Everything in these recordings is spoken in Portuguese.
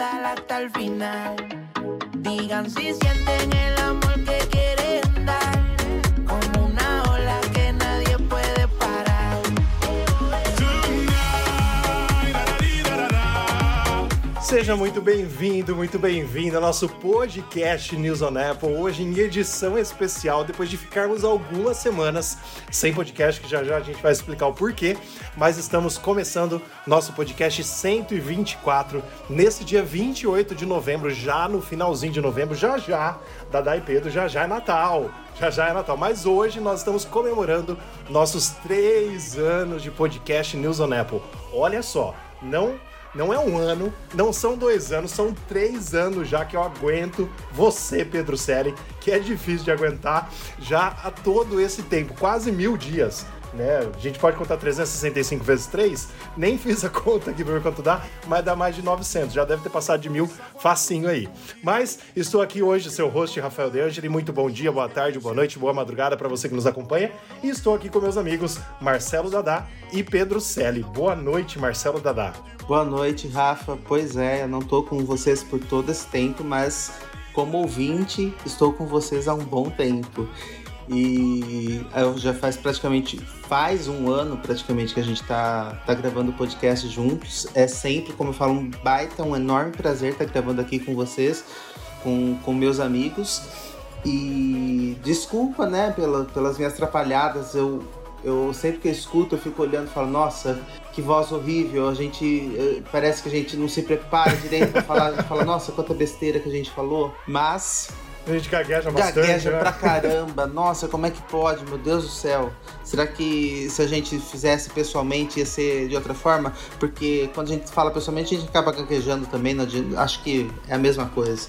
hasta el final. Digan si sienten el amor que Seja muito bem-vindo, muito bem-vindo ao nosso podcast News on Apple, hoje em edição especial, depois de ficarmos algumas semanas sem podcast, que já já a gente vai explicar o porquê, mas estamos começando nosso podcast 124 nesse dia 28 de novembro, já no finalzinho de novembro, já já, Dadá e Pedro, já já é Natal. Já já é Natal, mas hoje nós estamos comemorando nossos três anos de podcast News on Apple. Olha só, não não é um ano, não são dois anos, são três anos já que eu aguento você, Pedro Seri, que é difícil de aguentar já há todo esse tempo, quase mil dias né? A gente pode contar 365 vezes 3, nem fiz a conta aqui para ver quanto dá, mas dá mais de 900, já deve ter passado de mil facinho aí. Mas estou aqui hoje, seu host Rafael De Angeli, muito bom dia, boa tarde, boa noite, boa madrugada para você que nos acompanha, e estou aqui com meus amigos Marcelo Dadá e Pedro Selle. Boa noite, Marcelo Dadá. Boa noite, Rafa. Pois é, eu não tô com vocês por todo esse tempo, mas como ouvinte, estou com vocês há um bom tempo. E já faz praticamente faz um ano praticamente que a gente tá, tá gravando o podcast juntos. É sempre, como eu falo, um baita, um enorme prazer estar tá gravando aqui com vocês, com, com meus amigos. E desculpa, né, pela, pelas minhas atrapalhadas. Eu, eu sempre que eu escuto, eu fico olhando e falo, nossa, que voz horrível. A gente. Eh, parece que a gente não se prepara direito pra falar. Fala, nossa, quanta besteira que a gente falou. Mas a gente gagueja bastante. Gagueja né? pra caramba. Nossa, como é que pode? Meu Deus do céu. Será que se a gente fizesse pessoalmente ia ser de outra forma? Porque quando a gente fala pessoalmente, a gente acaba gaguejando também. Acho que é a mesma coisa.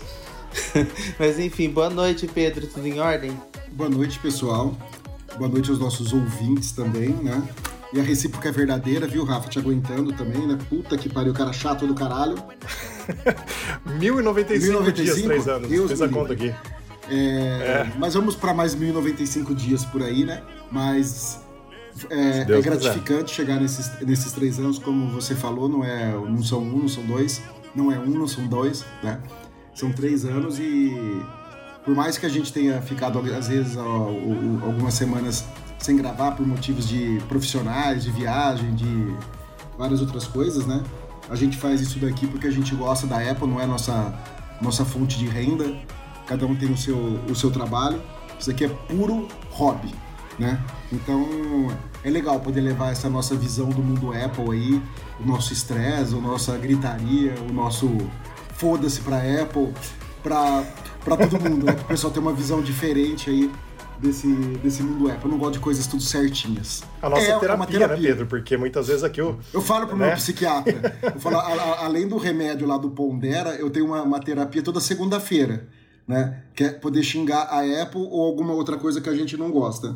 Mas enfim, boa noite, Pedro. Tudo em ordem? Boa noite, pessoal. Boa noite aos nossos ouvintes também, né? E a recíproca é verdadeira, viu, Rafa? Te aguentando também, né? Puta que pariu, cara chato do caralho. 1095 dias, três anos. Deus Fez a conta aqui. É, é. Mas vamos para mais 1095 dias por aí, né? Mas é, é gratificante quiser. chegar nesses, nesses três anos, como você falou, não, é, não são um, não são dois, não é um, não são dois, né? São três anos e por mais que a gente tenha ficado, às vezes, algumas semanas sem gravar por motivos de profissionais, de viagem, de várias outras coisas, né? A gente faz isso daqui porque a gente gosta da Apple, não é nossa, nossa fonte de renda. Cada um tem o seu, o seu trabalho. Isso aqui é puro hobby, né? Então é legal poder levar essa nossa visão do mundo Apple aí, o nosso estresse, a nossa gritaria, o nosso foda-se pra Apple, pra, pra todo mundo, né? o pessoal ter uma visão diferente aí desse, desse mundo Apple. Eu não gosto de coisas tudo certinhas. A nossa é terapia, terapia, né, Pedro? Porque muitas vezes aqui eu. Eu falo pro né? meu psiquiatra. Eu falo, a, a, além do remédio lá do Pondera, eu tenho uma, uma terapia toda segunda-feira. Né? Que é poder xingar a Apple ou alguma outra coisa que a gente não gosta.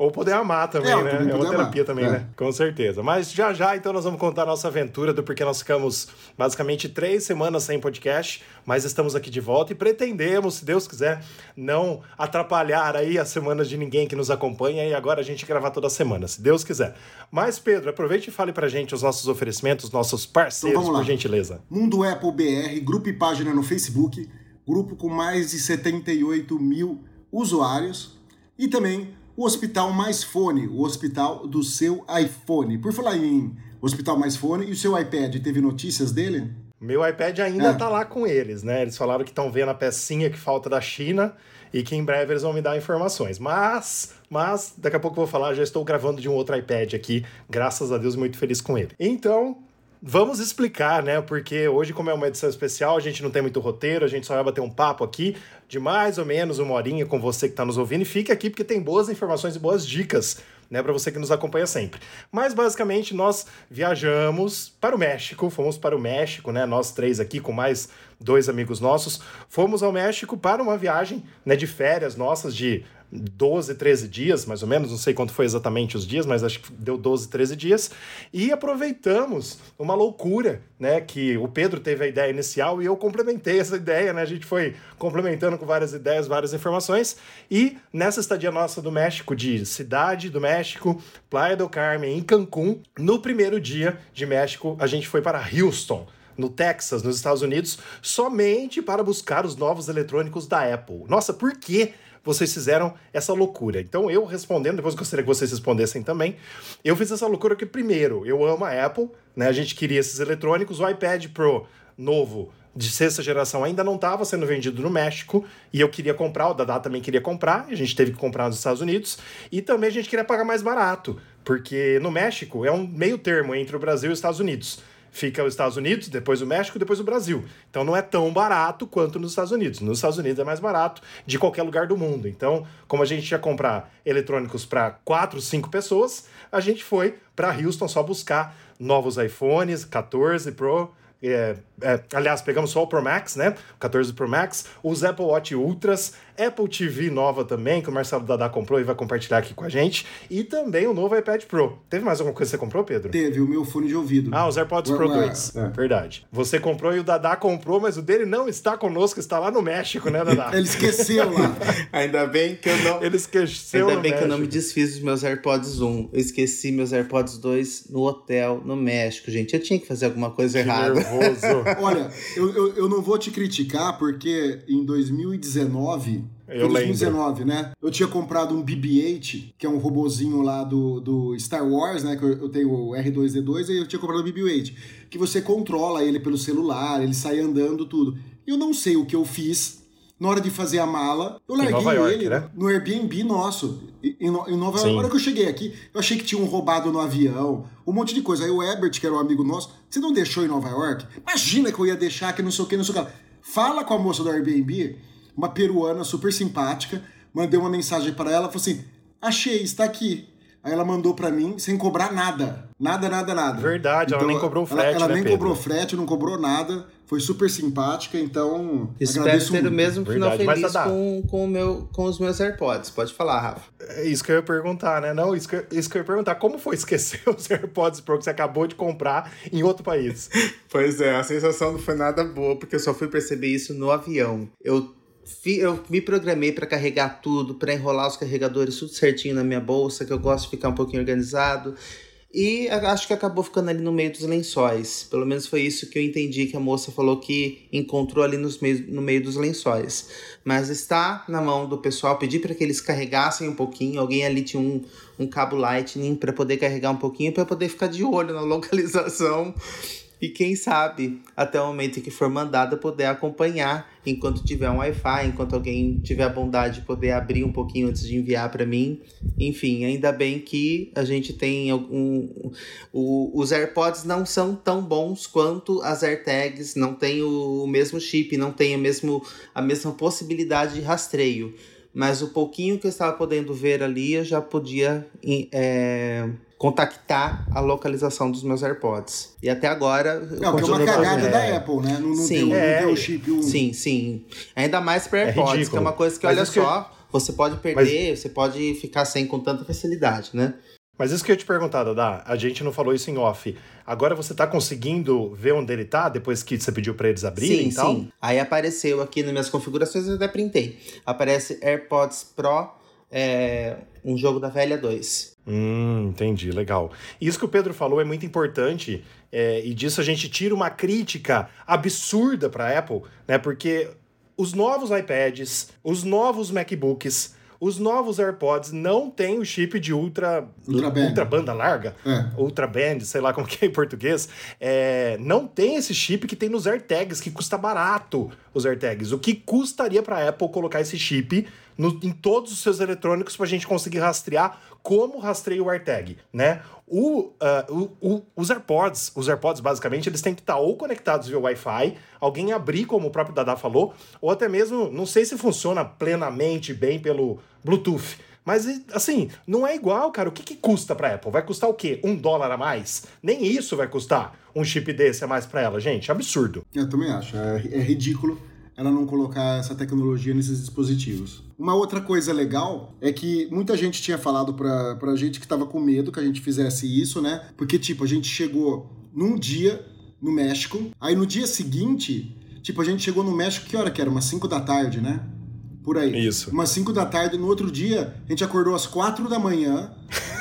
Ou poder amar também, é, né? É uma terapia amar. também, é. né? Com certeza. Mas já já, então, nós vamos contar a nossa aventura do porquê nós ficamos basicamente três semanas sem podcast, mas estamos aqui de volta e pretendemos, se Deus quiser, não atrapalhar aí as semanas de ninguém que nos acompanha e agora a gente gravar toda semana, se Deus quiser. Mas, Pedro, aproveite e fale pra gente os nossos oferecimentos, nossos parceiros, então, por gentileza. Mundo Apple BR, grupo e página no Facebook, grupo com mais de 78 mil usuários e também o Hospital Mais Fone, o hospital do seu iPhone. Por falar em Hospital Mais Fone, e o seu iPad, teve notícias dele? Meu iPad ainda é. tá lá com eles, né? Eles falaram que estão vendo a pecinha que falta da China e que em breve eles vão me dar informações. Mas, mas daqui a pouco eu vou falar, já estou gravando de um outro iPad aqui, graças a Deus, muito feliz com ele. Então, Vamos explicar, né? Porque hoje, como é uma edição especial, a gente não tem muito roteiro, a gente só vai bater um papo aqui de mais ou menos uma horinha com você que está nos ouvindo. E fica aqui porque tem boas informações e boas dicas, né? Para você que nos acompanha sempre. Mas basicamente nós viajamos para o México, fomos para o México, né? Nós três aqui com mais dois amigos nossos, fomos ao México para uma viagem, né? De férias nossas de 12, 13 dias, mais ou menos, não sei quanto foi exatamente os dias, mas acho que deu 12, 13 dias, e aproveitamos uma loucura, né, que o Pedro teve a ideia inicial e eu complementei essa ideia, né, a gente foi complementando com várias ideias, várias informações, e nessa estadia nossa do México, de Cidade do México, Playa do Carmen, em Cancún, no primeiro dia de México, a gente foi para Houston, no Texas, nos Estados Unidos, somente para buscar os novos eletrônicos da Apple. Nossa, por quê? Vocês fizeram essa loucura. Então, eu respondendo, depois gostaria que vocês respondessem também. Eu fiz essa loucura que, primeiro, eu amo a Apple, né? A gente queria esses eletrônicos, o iPad Pro novo de sexta geração ainda não estava sendo vendido no México e eu queria comprar, o Dadá também queria comprar, a gente teve que comprar nos Estados Unidos e também a gente queria pagar mais barato, porque no México é um meio termo entre o Brasil e os Estados Unidos. Fica os Estados Unidos, depois o México, depois o Brasil. Então não é tão barato quanto nos Estados Unidos. Nos Estados Unidos é mais barato de qualquer lugar do mundo. Então, como a gente ia comprar eletrônicos para quatro, cinco pessoas, a gente foi para Houston só buscar novos iPhones 14 Pro, é, é, aliás, pegamos só o Pro Max, né? O 14 Pro Max, os Apple Watch Ultras, Apple TV nova também, que o Marcelo Dadá comprou e vai compartilhar aqui com a gente, e também o novo iPad Pro. Teve mais alguma coisa que você comprou, Pedro? Teve, o meu fone de ouvido. Ah, os AirPods Pro 2. É. Verdade. Você comprou e o Dadá comprou, mas o dele não está conosco, está lá no México, né, Dadá? Ele esqueceu lá. Ainda bem que eu não. Ele esqueceu. Ainda bem que eu não me desfiz dos meus AirPods 1. Eu esqueci meus AirPods 2 no hotel, no México, gente. Eu tinha que fazer alguma coisa que errada. Nervoso. Olha, eu, eu, eu não vou te criticar, porque em 2019 eu 2019, lembro. né? Eu tinha comprado um BB-8, que é um robozinho lá do, do Star Wars, né? Que eu, eu tenho o R2D2 e eu tinha comprado o BB-8. Que você controla ele pelo celular, ele sai andando, tudo. Eu não sei o que eu fiz na hora de fazer a mala. Eu larguei York, ele né? no Airbnb nosso. Em, Nova York. Na hora que eu cheguei aqui, eu achei que tinha um roubado no avião, um monte de coisa. Aí o Ebert, que era um amigo nosso, você não deixou em Nova York? Imagina que eu ia deixar que não sei o que, não sei o que. Fala com a moça do Airbnb uma peruana super simpática. Mandei uma mensagem para ela, falou assim: achei, está aqui. Aí ela mandou para mim sem cobrar nada. Nada, nada, nada. Verdade, então, ela nem cobrou frete. Ela, ela né, nem Pedro? cobrou frete, não cobrou nada. Foi super simpática, então. Espero ter o mesmo final Verdade, feliz com, com, o meu, com os meus AirPods. Pode falar, Rafa. É isso que eu ia perguntar, né? Não, isso que, isso que eu ia perguntar. Como foi esquecer os AirPods Pro que você acabou de comprar em outro país? pois é, a sensação não foi nada boa, porque eu só fui perceber isso no avião. Eu eu me programei para carregar tudo, para enrolar os carregadores tudo certinho na minha bolsa, que eu gosto de ficar um pouquinho organizado. E acho que acabou ficando ali no meio dos lençóis. Pelo menos foi isso que eu entendi que a moça falou que encontrou ali nos meio, no meio dos lençóis. Mas está na mão do pessoal. Pedi para que eles carregassem um pouquinho. Alguém ali tinha um, um cabo Lightning para poder carregar um pouquinho, para poder ficar de olho na localização e quem sabe, até o momento em que for mandada, poder acompanhar enquanto tiver um Wi-Fi, enquanto alguém tiver a bondade de poder abrir um pouquinho antes de enviar para mim. Enfim, ainda bem que a gente tem algum. O, os AirPods não são tão bons quanto as AirTags, não tem o mesmo chip, não tem a, mesmo, a mesma possibilidade de rastreio. Mas o pouquinho que eu estava podendo ver ali, eu já podia. É, contactar a localização dos meus AirPods. E até agora. Não, que é uma cagada da Apple, né? Não, não sim, tem, é, não o chip. Um... Sim, sim. Ainda mais para é AirPods, é que é uma coisa que, Mas olha só, que... você pode perder, Mas... você pode ficar sem com tanta facilidade, né? Mas isso que eu ia te perguntar, Dada, a gente não falou isso em off. Agora você tá conseguindo ver onde ele tá depois que você pediu para eles abrirem sim, e tal? Sim, Aí apareceu aqui nas minhas configurações, eu até printei. Aparece AirPods Pro, é, um jogo da velha 2. Hum, entendi, legal. Isso que o Pedro falou é muito importante, é, e disso a gente tira uma crítica absurda para a Apple, né? Porque os novos iPads, os novos MacBooks, os novos AirPods não têm o chip de ultra, ultra, band. ultra banda larga, é. ultra band, sei lá como que é em português. É, não tem esse chip que tem nos AirTags, que custa barato os AirTags. O que custaria para a Apple colocar esse chip no, em todos os seus eletrônicos para a gente conseguir rastrear como rastreia o AirTag, né? O, uh, o, o, os AirPods, os AirPods basicamente, eles têm que estar tá ou conectados via Wi-Fi, alguém abrir, como o próprio Dada falou, ou até mesmo, não sei se funciona plenamente bem pelo Bluetooth. Mas, assim, não é igual, cara. O que, que custa pra Apple? Vai custar o quê? Um dólar a mais? Nem isso vai custar um chip desse a mais pra ela, gente. Absurdo. Eu também acho. É, é ridículo ela não colocar essa tecnologia nesses dispositivos. Uma outra coisa legal é que muita gente tinha falado pra, pra gente que tava com medo que a gente fizesse isso, né? Porque, tipo, a gente chegou num dia no México, aí no dia seguinte, tipo, a gente chegou no México, que hora que era? Umas 5 da tarde, né? Por aí. Isso. Umas 5 da tarde, no outro dia, a gente acordou às 4 da manhã,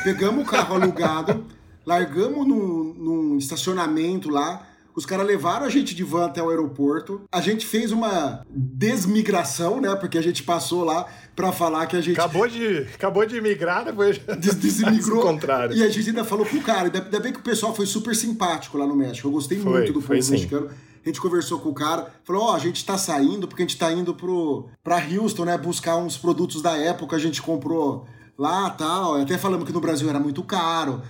pegamos o carro alugado, largamos num, num estacionamento lá, Os caras levaram a gente de van até o aeroporto. A gente fez uma desmigração, né? Porque a gente passou lá para falar que a gente. Acabou de, acabou de migrar, depois. Des desmigrou. contrário. E a gente ainda falou pro cara. Ainda bem que o pessoal foi super simpático lá no México. Eu gostei foi, muito do povo mexicano. A gente conversou com o cara, falou: Ó, oh, a gente tá saindo porque a gente tá indo pro, pra Houston, né? Buscar uns produtos da época a gente comprou lá tal. Até falamos que no Brasil era muito caro.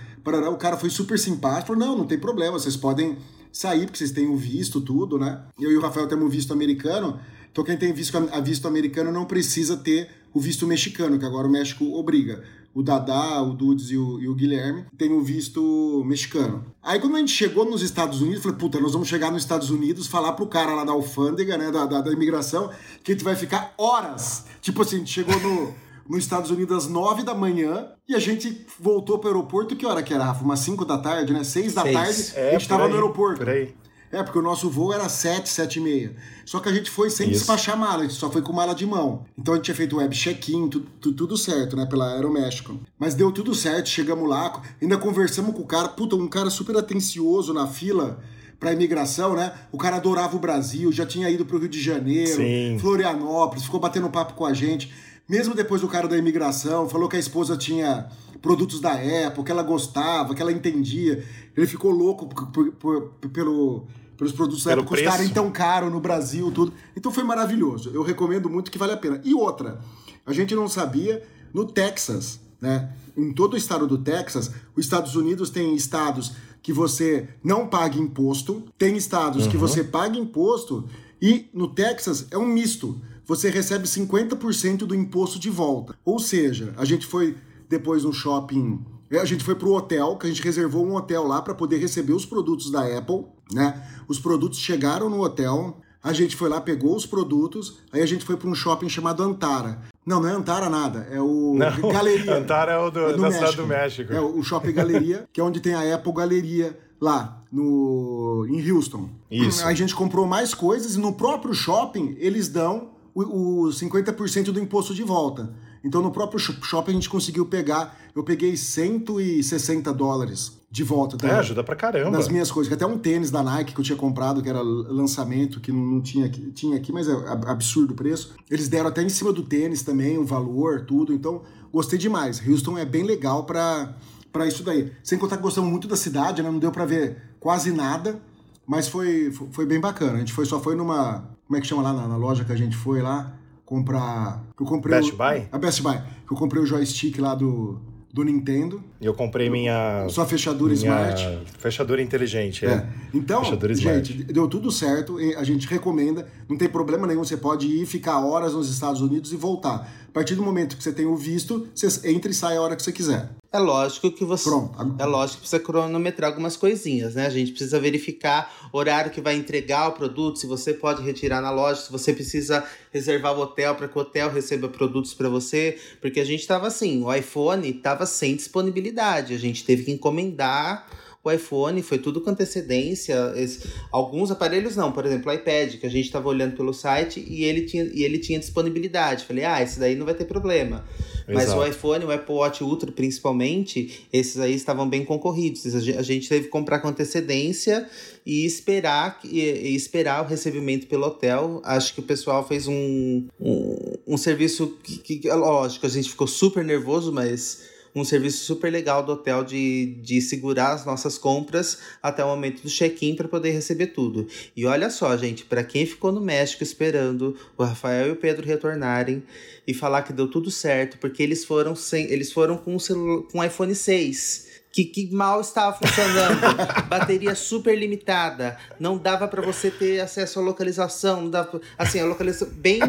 O cara foi super simpático. Falou: não, não tem problema, vocês podem sair, porque vocês têm o visto, tudo, né? Eu e o Rafael temos o visto americano. Então quem tem visto, a visto americano não precisa ter o visto mexicano, que agora o México obriga. O Dadá, o Dudes e o, e o Guilherme têm o visto mexicano. Aí quando a gente chegou nos Estados Unidos, falei, puta, nós vamos chegar nos Estados Unidos, falar pro cara lá da alfândega, né, da, da, da imigração, que a gente vai ficar horas. Tipo assim, a gente chegou no nos Estados Unidos às 9 da manhã e a gente voltou para o aeroporto. Que hora que era, Rafa? Umas 5 da tarde, né? 6 da tarde, é, a gente estava no aeroporto. Por aí. É, porque o nosso voo era 7, 7 e meia. Só que a gente foi sem Isso. despachar mala, a gente só foi com mala de mão. Então a gente tinha feito web check-in, tudo, tudo, certo, né, pela Aeroméxico. Mas deu tudo certo, chegamos lá, ainda conversamos com o cara, puta, um cara super atencioso na fila para imigração, né? O cara adorava o Brasil, já tinha ido pro Rio de Janeiro, Sim. Florianópolis, ficou batendo papo com a gente. Mesmo depois do cara da imigração, falou que a esposa tinha produtos da Apple, que ela gostava, que ela entendia. Ele ficou louco por, por, por, pelo, pelos produtos da Apple custarem tão caro no Brasil, tudo. Então foi maravilhoso. Eu recomendo muito que vale a pena. E outra, a gente não sabia, no Texas, né? Em todo o estado do Texas, os Estados Unidos tem estados que você não paga imposto, tem estados uhum. que você paga imposto, e no Texas é um misto você recebe 50% do imposto de volta. Ou seja, a gente foi depois no shopping, é, a gente foi pro hotel, que a gente reservou um hotel lá para poder receber os produtos da Apple, né? Os produtos chegaram no hotel, a gente foi lá, pegou os produtos, aí a gente foi para um shopping chamado Antara. Não, não é Antara nada, é o não, Galeria. Antara é o do, é do da México. cidade do México. É o Shopping Galeria, que é onde tem a Apple Galeria lá no em Houston. Isso. A gente comprou mais coisas e no próprio shopping eles dão o, o 50% do imposto de volta. Então no próprio shopping a gente conseguiu pegar, eu peguei 160 dólares de volta. Da, é, ajuda pra caramba. Das minhas coisas, até um tênis da Nike que eu tinha comprado, que era lançamento, que não, não tinha, aqui, tinha aqui, mas é absurdo o preço. Eles deram até em cima do tênis também, o um valor, tudo. Então, gostei demais. Houston é bem legal para para isso daí. Sem contar que gostamos muito da cidade, né? Não deu para ver quase nada, mas foi, foi bem bacana. A gente foi, só foi numa como é que chama lá na, na loja que a gente foi lá comprar. Eu comprei Best o, Buy? A Best Buy. Eu comprei o joystick lá do, do Nintendo. Eu comprei minha. Sua fechadura minha Smart. Fechadura inteligente, é. é. Então, gente, deu tudo certo. A gente recomenda. Não tem problema nenhum. Você pode ir ficar horas nos Estados Unidos e voltar. A partir do momento que você tem o visto, você entra e sai a hora que você quiser. É lógico que você. Pronto. É lógico que precisa cronometrar algumas coisinhas, né? A gente precisa verificar o horário que vai entregar o produto, se você pode retirar na loja, se você precisa reservar o hotel para que o hotel receba produtos para você. Porque a gente estava assim, o iPhone estava sem disponibilidade. A gente teve que encomendar o iPhone, foi tudo com antecedência. Esse, alguns aparelhos não, por exemplo, o iPad, que a gente estava olhando pelo site e ele tinha, e ele tinha disponibilidade. Falei, ah, esse daí não vai ter problema. Mas Exato. o iPhone, o Apple Watch Ultra, principalmente, esses aí estavam bem concorridos. A gente teve que comprar com antecedência e esperar, e, e esperar o recebimento pelo hotel. Acho que o pessoal fez um, um, um serviço que, que, lógico, a gente ficou super nervoso, mas um serviço super legal do hotel de, de segurar as nossas compras até o momento do check-in para poder receber tudo. E olha só, gente, para quem ficou no México esperando o Rafael e o Pedro retornarem e falar que deu tudo certo, porque eles foram sem, eles foram com o celular, com iPhone 6 que, que mal estava funcionando, bateria super limitada, não dava para você ter acesso à localização, não dava, assim, a localização bem,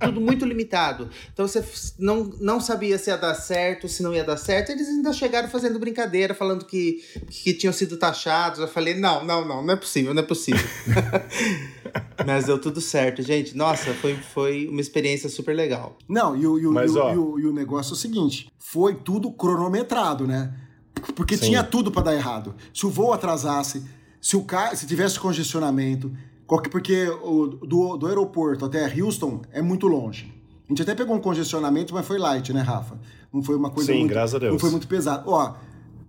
tudo muito limitado. Então você não, não sabia se ia dar certo, se não ia dar certo. Eles ainda chegaram fazendo brincadeira, falando que, que tinham sido taxados. Eu falei, não, não, não, não é possível, não é possível. Mas deu tudo certo, gente. Nossa, foi, foi uma experiência super legal. Não, e o, e o, Mas, e o, e o, e o negócio é o seguinte: foi tudo cronometrado, né? Porque Sim. tinha tudo para dar errado. Se o voo atrasasse, se o carro, se tivesse congestionamento, porque o, do, do aeroporto até Houston é muito longe. A gente até pegou um congestionamento, mas foi light, né, Rafa? Não foi uma coisa Sim, muito, graças a Deus. Não foi muito pesado. Ó,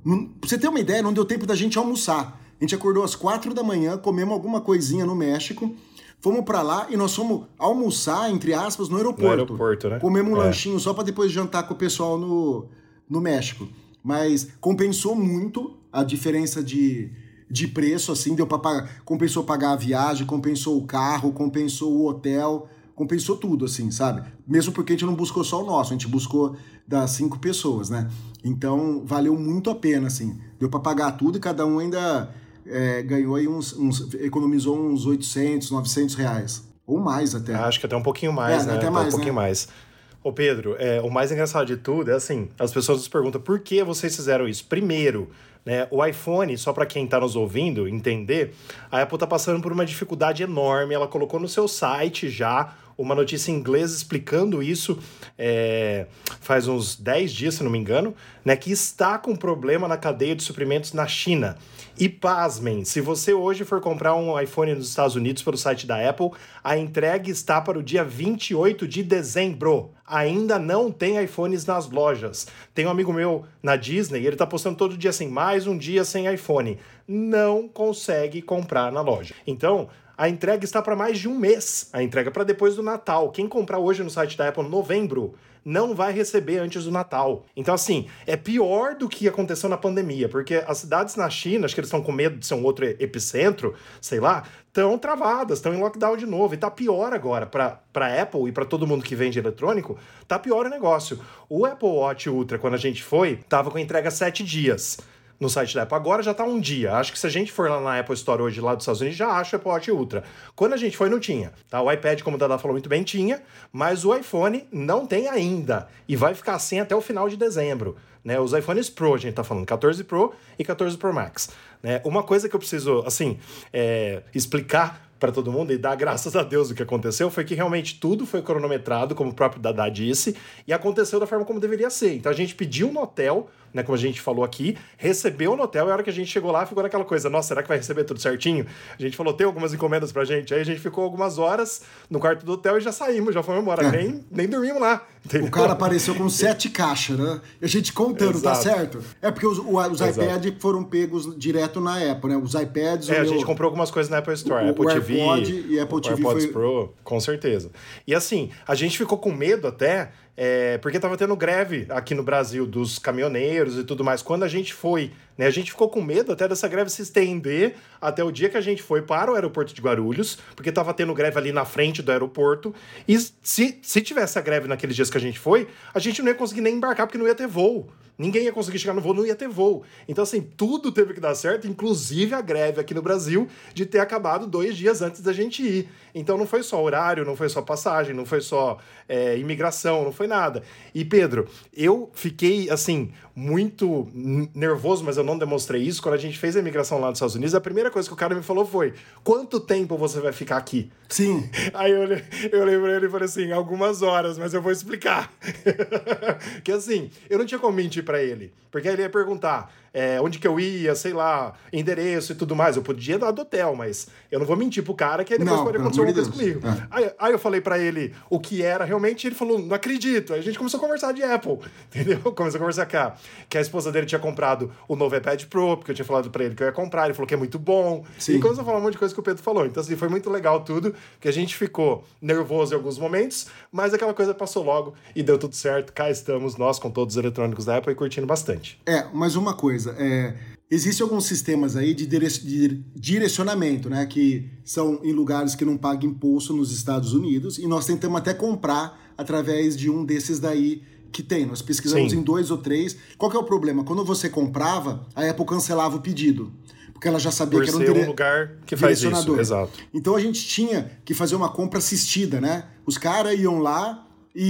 não, pra você ter uma ideia, não deu tempo da gente almoçar. A gente acordou às quatro da manhã, comemos alguma coisinha no México, fomos para lá e nós fomos almoçar, entre aspas, no aeroporto. No aeroporto, né? Comemos um é. lanchinho só para depois jantar com o pessoal no, no México. Mas compensou muito a diferença de, de preço, assim, deu para pagar, compensou pagar a viagem, compensou o carro, compensou o hotel, compensou tudo, assim, sabe? Mesmo porque a gente não buscou só o nosso, a gente buscou das cinco pessoas, né? Então, valeu muito a pena, assim. Deu para pagar tudo e cada um ainda é, ganhou aí uns, uns, economizou uns 800, 900 reais. Ou mais até. Acho que até um pouquinho mais, é, né? Até mais, um pouquinho né? mais. Ô Pedro, é, o mais engraçado de tudo é assim, as pessoas nos perguntam por que vocês fizeram isso. Primeiro, né, o iPhone, só para quem está nos ouvindo entender, a Apple está passando por uma dificuldade enorme. Ela colocou no seu site já uma notícia em inglês explicando isso é, faz uns 10 dias, se não me engano, né, que está com problema na cadeia de suprimentos na China. E pasmem, se você hoje for comprar um iPhone nos Estados Unidos pelo site da Apple, a entrega está para o dia 28 de dezembro. Ainda não tem iPhones nas lojas. Tem um amigo meu na Disney, ele está postando todo dia assim, mais um dia sem iPhone. Não consegue comprar na loja. Então, a entrega está para mais de um mês. A entrega para depois do Natal. Quem comprar hoje no site da Apple novembro não vai receber antes do Natal. Então, assim, é pior do que aconteceu na pandemia, porque as cidades na China, acho que eles estão com medo de ser um outro epicentro, sei lá, estão travadas, estão em lockdown de novo. E tá pior agora para Apple e para todo mundo que vende eletrônico, tá pior o negócio. O Apple Watch Ultra, quando a gente foi, tava com entrega sete dias no site da Apple. Agora já tá um dia. Acho que se a gente for lá na Apple Store hoje, lá dos Estados Unidos, já acha o Apple Watch Ultra. Quando a gente foi, não tinha. Tá? O iPad, como o Dada falou muito bem, tinha, mas o iPhone não tem ainda. E vai ficar assim até o final de dezembro. Né? Os iPhones Pro, a gente tá falando, 14 Pro e 14 Pro Max. Né? Uma coisa que eu preciso, assim, é, explicar para todo mundo e dar graças a Deus o que aconteceu foi que realmente tudo foi cronometrado, como o próprio Dada disse, e aconteceu da forma como deveria ser. Então a gente pediu no hotel né, como a gente falou aqui, recebeu no hotel e a hora que a gente chegou lá ficou naquela coisa, nossa, será que vai receber tudo certinho? A gente falou, tem algumas encomendas pra gente. Aí a gente ficou algumas horas no quarto do hotel e já saímos, já fomos embora, é. nem, nem dormimos lá. Entendeu? O cara apareceu com sete caixas, né? E a gente contando, tá Exato. tá certo? É porque os, os iPads foram pegos direto na Apple, né? Os iPads... É, a gente comprou algumas coisas na Apple Store, o, Apple o TV... E Apple TV AirPods foi... Pro, com certeza. E assim, a gente ficou com medo até é, porque estava tendo greve aqui no Brasil dos caminhoneiros e tudo mais. Quando a gente foi, né, a gente ficou com medo até dessa greve se estender até o dia que a gente foi para o aeroporto de Guarulhos, porque estava tendo greve ali na frente do aeroporto. E se, se tivesse a greve naqueles dias que a gente foi, a gente não ia conseguir nem embarcar porque não ia ter voo. Ninguém ia conseguir chegar no voo, não ia ter voo. Então, assim, tudo teve que dar certo, inclusive a greve aqui no Brasil, de ter acabado dois dias antes da gente ir. Então, não foi só horário, não foi só passagem, não foi só é, imigração, não foi nada. E, Pedro, eu fiquei, assim, muito nervoso, mas eu não demonstrei isso. Quando a gente fez a imigração lá nos Estados Unidos, a primeira coisa que o cara me falou foi: quanto tempo você vai ficar aqui? Sim. Aí eu, eu lembrei ele e falei assim: algumas horas, mas eu vou explicar. que assim, eu não tinha como mentir para ele. Porque ele ia perguntar: é, onde que eu ia, sei lá, endereço e tudo mais. Eu podia dar do hotel, mas eu não vou mentir pro cara que aí depois não, pode acontecer alguma coisa comigo. É. Aí, aí, eu falei para ele o que era realmente, ele falou, não acredito. Aí a gente começou a conversar de Apple, entendeu? Começou a conversar cá, que a esposa dele tinha comprado o novo iPad Pro, porque eu tinha falado para ele que eu ia comprar, ele falou que é muito bom. Sim. E começou a falar um monte de coisa que o Pedro falou. Então, assim, foi muito legal tudo, que a gente ficou nervoso em alguns momentos, mas aquela coisa passou logo e deu tudo certo. Cá estamos nós com todos os eletrônicos da Apple e curtindo bastante. É, mas uma coisa, é, existem alguns sistemas aí de, de direcionamento, né? Que são em lugares que não pagam imposto nos Estados Unidos, e nós tentamos até comprar através de um desses daí que tem. Nós pesquisamos Sim. em dois ou três. Qual que é o problema? Quando você comprava, a Apple cancelava o pedido. Porque ela já sabia Por que era um, dire... um lugar que faz isso, exato. Então a gente tinha que fazer uma compra assistida, né? Os caras iam lá, e,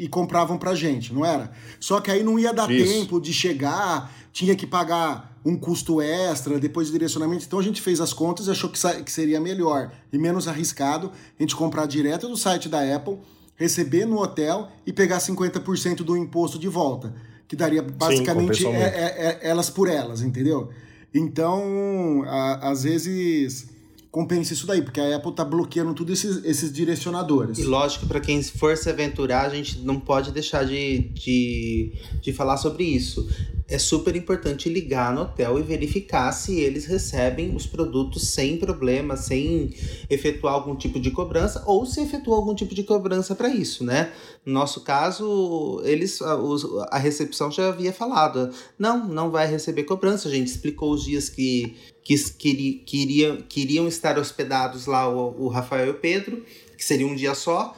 e, e, compravam pra gente, não era? Só que aí não ia dar Isso. tempo de chegar, tinha que pagar um custo extra depois do direcionamento. Então a gente fez as contas e achou que, que seria melhor e menos arriscado a gente comprar direto do site da Apple, receber no hotel e pegar 50% do imposto de volta. Que daria basicamente Sim, é, é, é, elas por elas, entendeu? Então, a, às vezes compensa isso daí, porque a Apple tá bloqueando tudo esses, esses direcionadores. E lógico, para quem for se aventurar, a gente não pode deixar de, de, de falar sobre isso. é super importante ligar no hotel e verificar se eles recebem os produtos sem problema, sem efetuar algum tipo de cobrança ou se efetuou algum tipo de cobrança para isso, né? No nosso caso, eles a, a recepção já havia falado, não, não vai receber cobrança. A gente explicou os dias que, que queria, queria, queriam estar hospedados lá o, o Rafael e o Pedro, que seria um dia só,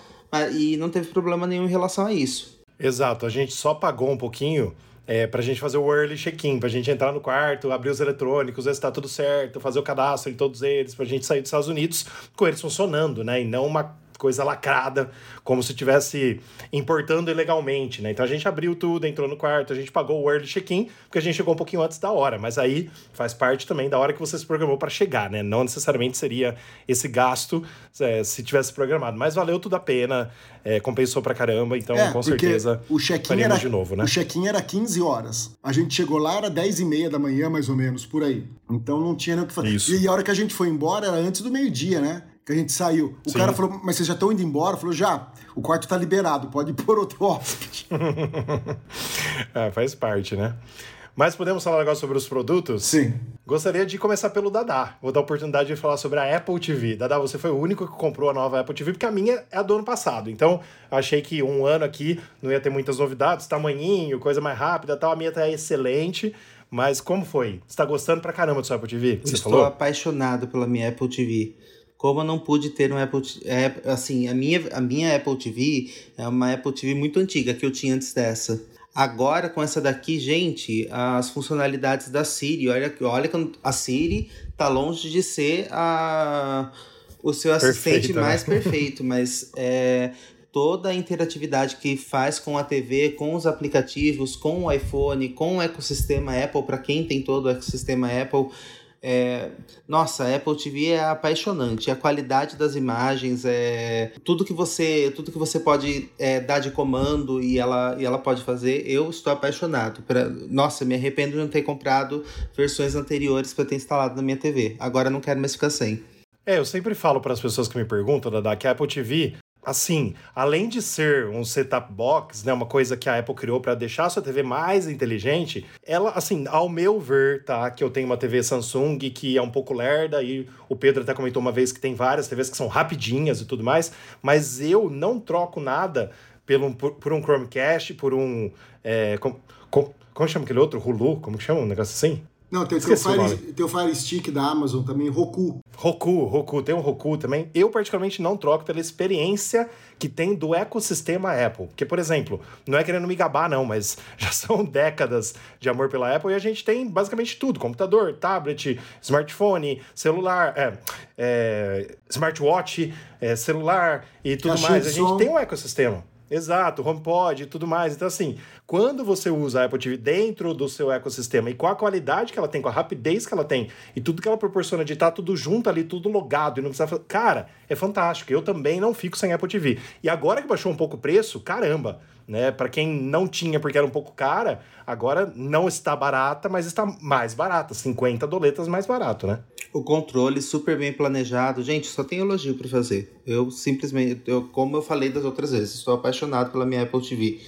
e não teve problema nenhum em relação a isso. Exato, a gente só pagou um pouquinho é, para a gente fazer o early check-in, para a gente entrar no quarto, abrir os eletrônicos, ver se está tudo certo, fazer o cadastro em todos eles, para a gente sair dos Estados Unidos com eles funcionando, né? E não uma coisa lacrada, como se estivesse importando ilegalmente, né? Então a gente abriu tudo, entrou no quarto, a gente pagou o early check-in, porque a gente chegou um pouquinho antes da hora, mas aí faz parte também da hora que você se programou para chegar, né? Não necessariamente seria esse gasto é, se tivesse programado, mas valeu tudo a pena, é, compensou pra caramba, então é, com certeza o check-in era de novo, né? O check-in era 15 horas. A gente chegou lá era 10 e meia da manhã, mais ou menos, por aí. Então não tinha nem o que fazer. Isso. E a hora que a gente foi embora era antes do meio-dia, né? Que a gente saiu. O Sim. cara falou, mas vocês já estão indo embora? Falou, já, o quarto está liberado, pode pôr outro hóspede. é, faz parte, né? Mas podemos falar agora sobre os produtos? Sim. Gostaria de começar pelo Dadá. Vou dar a oportunidade de falar sobre a Apple TV. Dadá, você foi o único que comprou a nova Apple TV, porque a minha é a do ano passado. Então, achei que um ano aqui não ia ter muitas novidades, tamanhinho, coisa mais rápida tal. A minha tá excelente. Mas como foi? Você tá gostando pra caramba do seu Apple TV? Você Estou falou? apaixonado pela minha Apple TV como eu não pude ter um Apple é, assim a minha a minha Apple TV é uma Apple TV muito antiga que eu tinha antes dessa agora com essa daqui gente as funcionalidades da Siri olha olha que a Siri tá longe de ser a o seu assistente né? mais perfeito mas é toda a interatividade que faz com a TV, com os aplicativos, com o iPhone, com o ecossistema Apple, para quem tem todo o ecossistema Apple, é, nossa, a Apple TV é apaixonante. A qualidade das imagens, é tudo que você, tudo que você pode é, dar de comando e ela, e ela pode fazer. Eu estou apaixonado. Pra, nossa, me arrependo de não ter comprado versões anteriores para ter instalado na minha TV. Agora não quero mais ficar sem. É, eu sempre falo para as pessoas que me perguntam, Dada, que a Apple TV assim, além de ser um setup box, né, uma coisa que a Apple criou para deixar a sua TV mais inteligente, ela, assim, ao meu ver, tá, que eu tenho uma TV Samsung que é um pouco lerda e o Pedro até comentou uma vez que tem várias TVs que são rapidinhas e tudo mais, mas eu não troco nada pelo, por, por um Chromecast, por um, é, com, com, como chama aquele outro? Hulu? Como que chama um negócio assim? Não, tem, tem, o Fire, tem o Fire Stick da Amazon também, Roku. Roku, Roku, tem um Roku também. Eu, particularmente, não troco pela experiência que tem do ecossistema Apple. Porque, por exemplo, não é querendo me gabar, não, mas já são décadas de amor pela Apple e a gente tem basicamente tudo: computador, tablet, smartphone, celular, é, é, smartwatch, é, celular e tudo mais. A gente tem um ecossistema. Exato, HomePod e tudo mais. Então, assim, quando você usa a Apple TV dentro do seu ecossistema e com a qualidade que ela tem, com a rapidez que ela tem e tudo que ela proporciona de estar tudo junto ali, tudo logado e não precisa. Cara, é fantástico. Eu também não fico sem Apple TV. E agora que baixou um pouco o preço, caramba, né? Para quem não tinha porque era um pouco cara, agora não está barata, mas está mais barata, 50 doletas mais barato, né? O controle super bem planejado. Gente, só tem elogio para fazer. Eu simplesmente, eu, como eu falei das outras vezes, estou apaixonado pela minha Apple TV.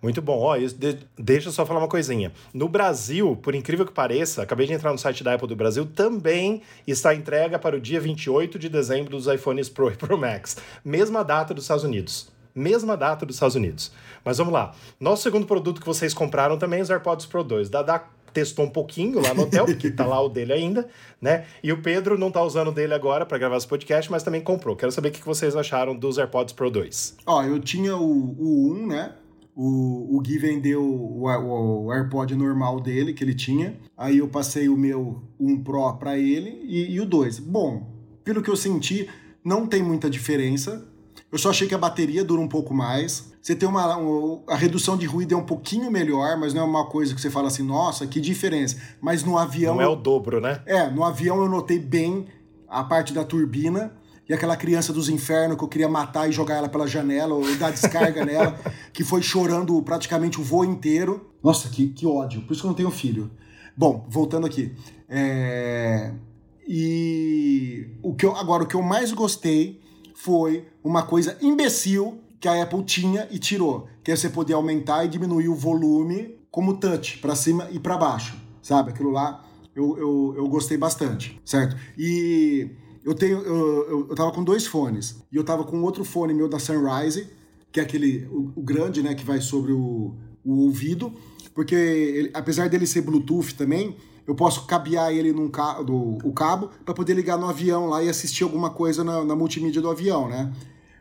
Muito bom. Ó, de, deixa eu só falar uma coisinha. No Brasil, por incrível que pareça, acabei de entrar no site da Apple do Brasil, também está entrega para o dia 28 de dezembro dos iPhones Pro e Pro Max. Mesma data dos Estados Unidos. Mesma data dos Estados Unidos. Mas vamos lá. Nosso segundo produto que vocês compraram também é os AirPods Pro 2. Da, da testou um pouquinho lá no hotel, porque tá lá o dele ainda, né? E o Pedro não tá usando o dele agora para gravar esse podcast, mas também comprou. Quero saber o que vocês acharam dos AirPods Pro 2. Ó, eu tinha o, o 1, né? O, o Gui vendeu o, o, o, AirPod normal dele, que ele tinha. Aí eu passei o meu 1 Pro para ele e, e o 2. Bom, pelo que eu senti, não tem muita diferença. Eu só achei que a bateria dura um pouco mais. Você tem uma, A redução de ruído é um pouquinho melhor, mas não é uma coisa que você fala assim, nossa, que diferença. Mas no avião. Não é o dobro, né? É, no avião eu notei bem a parte da turbina e aquela criança dos infernos que eu queria matar e jogar ela pela janela ou dar descarga nela, que foi chorando praticamente o voo inteiro. Nossa, que, que ódio. Por isso que eu não tenho filho. Bom, voltando aqui. É... E o que eu, agora, o que eu mais gostei foi uma coisa imbecil que a Apple tinha e tirou, que é você poder aumentar e diminuir o volume como touch, para cima e para baixo, sabe? Aquilo lá eu, eu, eu gostei bastante, certo? E eu tenho. Eu, eu, eu tava com dois fones. E eu tava com outro fone meu da Sunrise, que é aquele. O, o grande, né? Que vai sobre o, o ouvido. Porque ele, apesar dele ser Bluetooth também, eu posso cabear ele num ca do, o cabo para poder ligar no avião lá e assistir alguma coisa na, na multimídia do avião, né?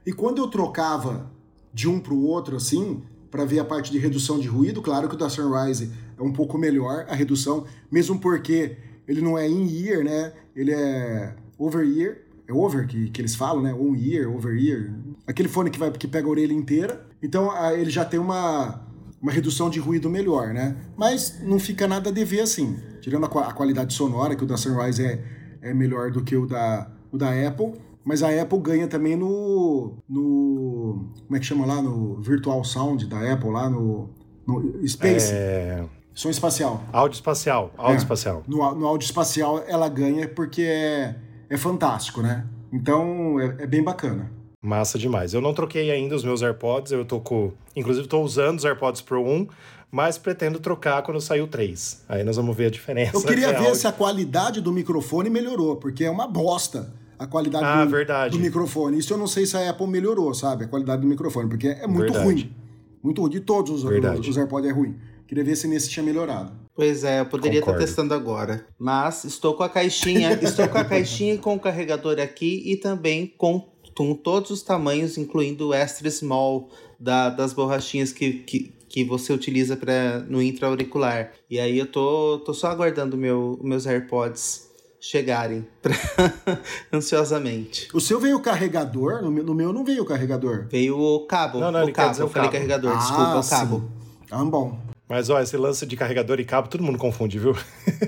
E quando eu trocava de um para o outro assim, para ver a parte de redução de ruído, claro que o da Sunrise é um pouco melhor a redução, mesmo porque ele não é in-ear, né? Ele é over-ear, é over que, que eles falam, né? On-ear, over-ear. Aquele fone que, vai, que pega a orelha inteira. Então ele já tem uma, uma redução de ruído melhor, né? Mas não fica nada a dever assim. Tirando a, a qualidade sonora, que o da Sunrise é, é melhor do que o da, o da Apple. Mas a Apple ganha também no, no. Como é que chama lá? No Virtual Sound da Apple, lá no, no Space. É... Som espacial. Áudio espacial. Áudio é. espacial. No, no áudio espacial ela ganha porque é, é fantástico, né? Então é, é bem bacana. Massa demais. Eu não troquei ainda os meus AirPods, eu tô com. Inclusive, estou usando os AirPods Pro 1, mas pretendo trocar quando sair o 3. Aí nós vamos ver a diferença. Eu queria ver se a qualidade do microfone melhorou, porque é uma bosta a qualidade ah, do, do, microfone. Isso eu não sei se a Apple melhorou, sabe? A qualidade do microfone, porque é muito verdade. ruim. Muito ruim. De todos os, os, os AirPods é ruim. Queria ver se nesse tinha melhorado. Pois é, eu poderia estar testando agora. Mas estou com a caixinha, estou com a caixinha com o carregador aqui e também com, com todos os tamanhos, incluindo o extra small da, das borrachinhas que, que, que você utiliza pra, no intra-auricular. E aí eu tô, tô só aguardando meu, meus AirPods chegarem pra... ansiosamente. O seu veio o carregador? No meu, no meu não veio o carregador. Veio o cabo. Não, não, o cabo. Eu falei cabo. carregador, ah, desculpa, o cabo. Ah, bom. Mas, ó, esse lance de carregador e cabo, todo mundo confunde, viu?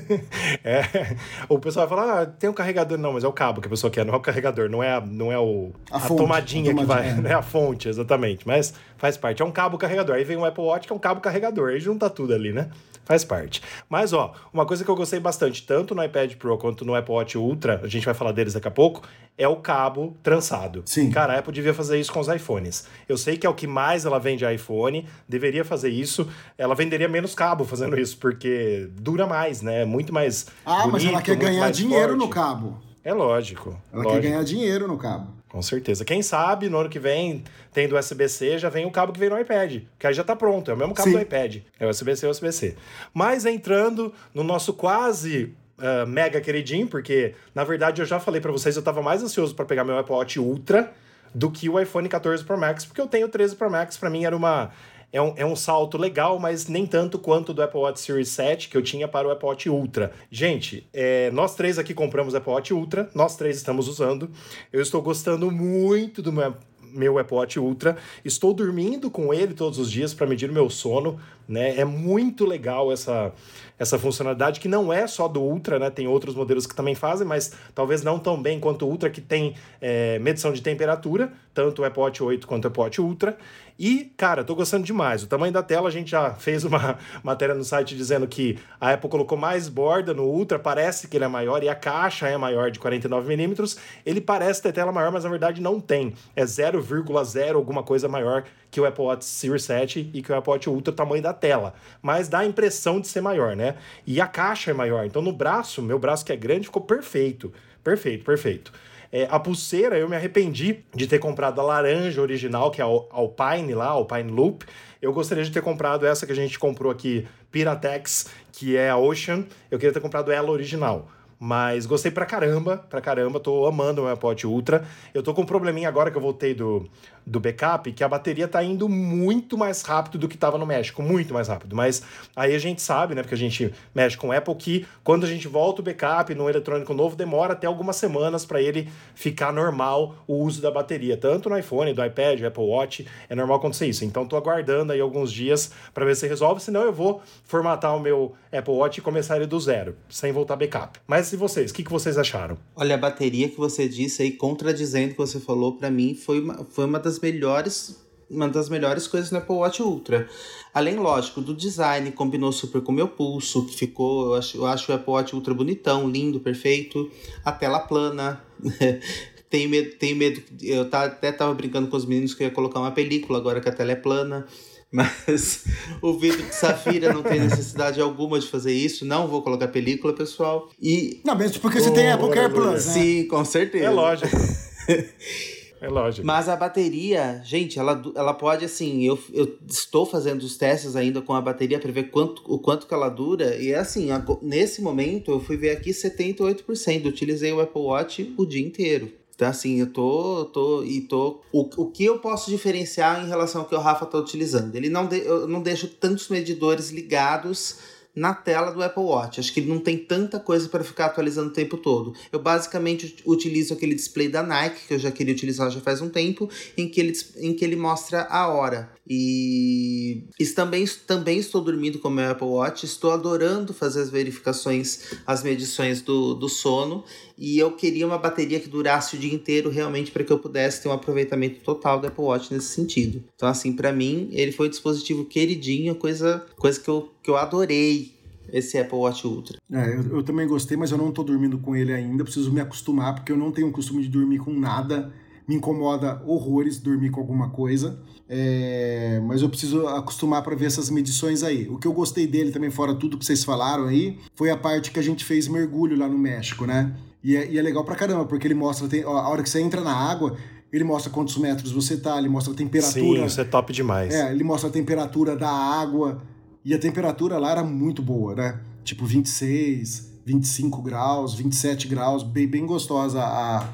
é, o pessoal vai falar, ah, tem um carregador. Não, mas é o cabo que a pessoa quer, não é o carregador, não é, a, não é o, a, a fonte, tomadinha, a tomadinha que vai, é. não é a fonte, exatamente. Mas faz parte, é um cabo carregador. Aí vem um Apple Watch que é um cabo carregador, aí junta tudo ali, né? Faz parte. Mas, ó, uma coisa que eu gostei bastante, tanto no iPad Pro quanto no Apple Watch Ultra, a gente vai falar deles daqui a pouco, é o cabo trançado. Sim. Cara, a Apple devia fazer isso com os iPhones. Eu sei que é o que mais ela vende iPhone, deveria fazer isso. Ela venderia menos cabo fazendo isso, porque dura mais, né? Muito mais. Ah, bonito, mas ela quer ganhar dinheiro forte. no cabo. É lógico. Ela lógico. quer ganhar dinheiro no cabo. Com certeza. Quem sabe no ano que vem, tendo USB-C, já vem o cabo que vem no iPad. Que aí já tá pronto, é o mesmo cabo Sim. do iPad. É USB-C, USB-C. Mas entrando no nosso quase uh, mega queridinho, porque na verdade eu já falei para vocês, eu tava mais ansioso para pegar meu Apple Watch Ultra do que o iPhone 14 Pro Max, porque eu tenho o 13 Pro Max, para mim era uma é um, é um salto legal, mas nem tanto quanto do Apple Watch Series 7 que eu tinha para o Apple Watch Ultra. Gente, é, nós três aqui compramos o Apple Watch Ultra, nós três estamos usando. Eu estou gostando muito do meu meu Apple Watch Ultra. Estou dormindo com ele todos os dias para medir o meu sono, né? É muito legal essa essa funcionalidade que não é só do Ultra, né? Tem outros modelos que também fazem, mas talvez não tão bem quanto o Ultra, que tem é, medição de temperatura, tanto o Apple Watch 8 quanto o Apple Watch Ultra. E, cara, tô gostando demais. O tamanho da tela, a gente já fez uma matéria no site dizendo que a Apple colocou mais borda no Ultra, parece que ele é maior, e a caixa é maior de 49mm. Ele parece ter tela maior, mas na verdade não tem. É 0,0 alguma coisa maior que o Apple Watch Series 7 e que o Apple Watch Ultra, tamanho da tela. Mas dá a impressão de ser maior, né? E a caixa é maior. Então no braço, meu braço que é grande, ficou perfeito. Perfeito, perfeito. É, a pulseira, eu me arrependi de ter comprado a laranja original, que é a Alpine lá, Alpine Loop. Eu gostaria de ter comprado essa que a gente comprou aqui, Piratex, que é a Ocean. Eu queria ter comprado ela original. Mas gostei pra caramba, pra caramba, tô amando o meu Watch Ultra. Eu tô com um probleminha agora que eu voltei do, do backup, que a bateria tá indo muito mais rápido do que tava no México, muito mais rápido. Mas aí a gente sabe, né, porque a gente mexe com Apple, que quando a gente volta o backup no eletrônico novo, demora até algumas semanas para ele ficar normal o uso da bateria, tanto no iPhone, do iPad, do Apple Watch, é normal acontecer isso. Então tô aguardando aí alguns dias para ver se resolve, senão eu vou formatar o meu Apple Watch e começar ele do zero, sem voltar backup. Mas e vocês, o que, que vocês acharam? Olha, a bateria que você disse aí, contradizendo o que você falou, para mim foi uma, foi uma das melhores uma das melhores coisas no Apple Watch Ultra. Além, lógico, do design, combinou super com o meu pulso, que ficou, eu acho, eu acho o Apple Watch Ultra bonitão, lindo, perfeito. A tela plana. tenho medo, tenho medo. Eu tá, até tava brincando com os meninos que eu ia colocar uma película agora que a tela é plana. Mas o vidro de safira não tem necessidade alguma de fazer isso. Não vou colocar película, pessoal. E. Não, mesmo porque você tem Apple Care Plus, né? Sim, com certeza. É lógico. É lógico. Mas a bateria, gente, ela, ela pode, assim, eu, eu estou fazendo os testes ainda com a bateria para ver quanto, o quanto que ela dura. E assim, nesse momento eu fui ver aqui 78%. Utilizei o Apple Watch o dia inteiro. Então, assim, eu tô. tô e tô. O, o que eu posso diferenciar em relação ao que o Rafa tá utilizando? Ele não, de, eu não deixo tantos medidores ligados na tela do Apple Watch. Acho que ele não tem tanta coisa para ficar atualizando o tempo todo. Eu basicamente utilizo aquele display da Nike, que eu já queria utilizar já faz um tempo, em que ele, em que ele mostra a hora. E, e também, também estou dormindo com o meu Apple Watch, estou adorando fazer as verificações, as medições do, do sono. E eu queria uma bateria que durasse o dia inteiro realmente para que eu pudesse ter um aproveitamento total do Apple Watch nesse sentido. Então, assim, para mim, ele foi um dispositivo queridinho, coisa, coisa que, eu, que eu adorei esse Apple Watch Ultra. É, eu, eu, também gostei, mas eu não tô dormindo com ele ainda. Preciso me acostumar, porque eu não tenho o costume de dormir com nada. Me incomoda horrores dormir com alguma coisa. É, mas eu preciso acostumar para ver essas medições aí. O que eu gostei dele também, fora tudo que vocês falaram aí, foi a parte que a gente fez mergulho lá no México, né? E é, e é legal pra caramba, porque ele mostra, tem, a hora que você entra na água, ele mostra quantos metros você tá, ele mostra a temperatura. Sim, isso é top demais. É, ele mostra a temperatura da água. E a temperatura lá era muito boa, né? Tipo 26, 25 graus, 27 graus, bem, bem gostosa a,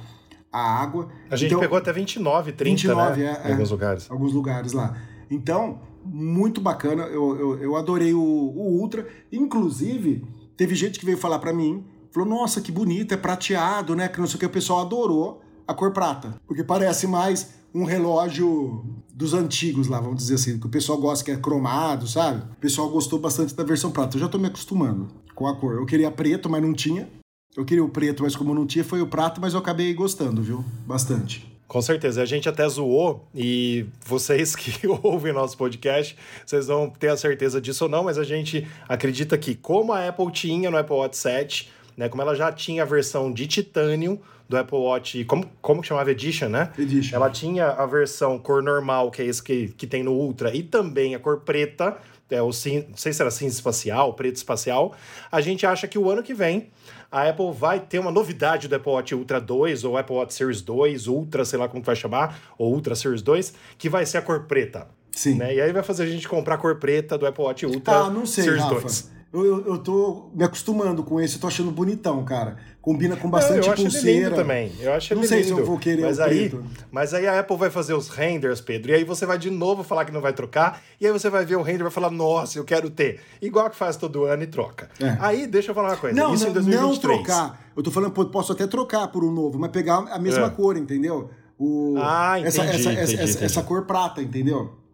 a água. A gente então, pegou até 29, 30, 29, né? É, em alguns lugares. Alguns lugares lá. Então, muito bacana. Eu, eu, eu adorei o, o Ultra. Inclusive, teve gente que veio falar para mim, falou, nossa, que bonito, é prateado, né? Que não sei o que, o pessoal adorou a cor prata. Porque parece mais um relógio dos antigos lá, vamos dizer assim, que o pessoal gosta que é cromado, sabe? O pessoal gostou bastante da versão prata. Eu já tô me acostumando com a cor. Eu queria preto, mas não tinha. Eu queria o preto, mas como não tinha, foi o prato, mas eu acabei gostando, viu? Bastante. Com certeza. A gente até zoou, e vocês que ouvem nosso podcast, vocês vão ter a certeza disso ou não, mas a gente acredita que, como a Apple tinha no Apple Watch 7, né, como ela já tinha a versão de titânio, do Apple Watch, como, como que chamava? Edition, né? Edition. Ela tinha a versão cor normal, que é esse que, que tem no Ultra, e também a cor preta, é o cin, não sei se era cinza espacial, preto espacial. A gente acha que o ano que vem a Apple vai ter uma novidade do Apple Watch Ultra 2 ou Apple Watch Series 2, Ultra, sei lá como vai chamar, ou Ultra Series 2, que vai ser a cor preta. Sim. Né? E aí vai fazer a gente comprar a cor preta do Apple Watch Ultra ah, não sei, Series Rafa. 2. Eu, eu, eu tô me acostumando com esse, eu tô achando bonitão, cara. Combina com bastante eu acho pulseira. Lindo também. Eu acho Não sei lindo. se eu vou querer mas o aí, preto. Mas aí a Apple vai fazer os renders, Pedro, e aí você vai de novo falar que não vai trocar, e aí você vai ver o render e vai falar, nossa, eu quero ter. Igual que faz todo ano e troca. É. Aí, deixa eu falar uma coisa. Não, Isso não, em 2023. não trocar. Eu tô falando, posso até trocar por um novo, mas pegar a mesma é. cor, entendeu? O, ah, entendi, essa, essa, entendi, essa, entendi. essa cor prata, entendeu?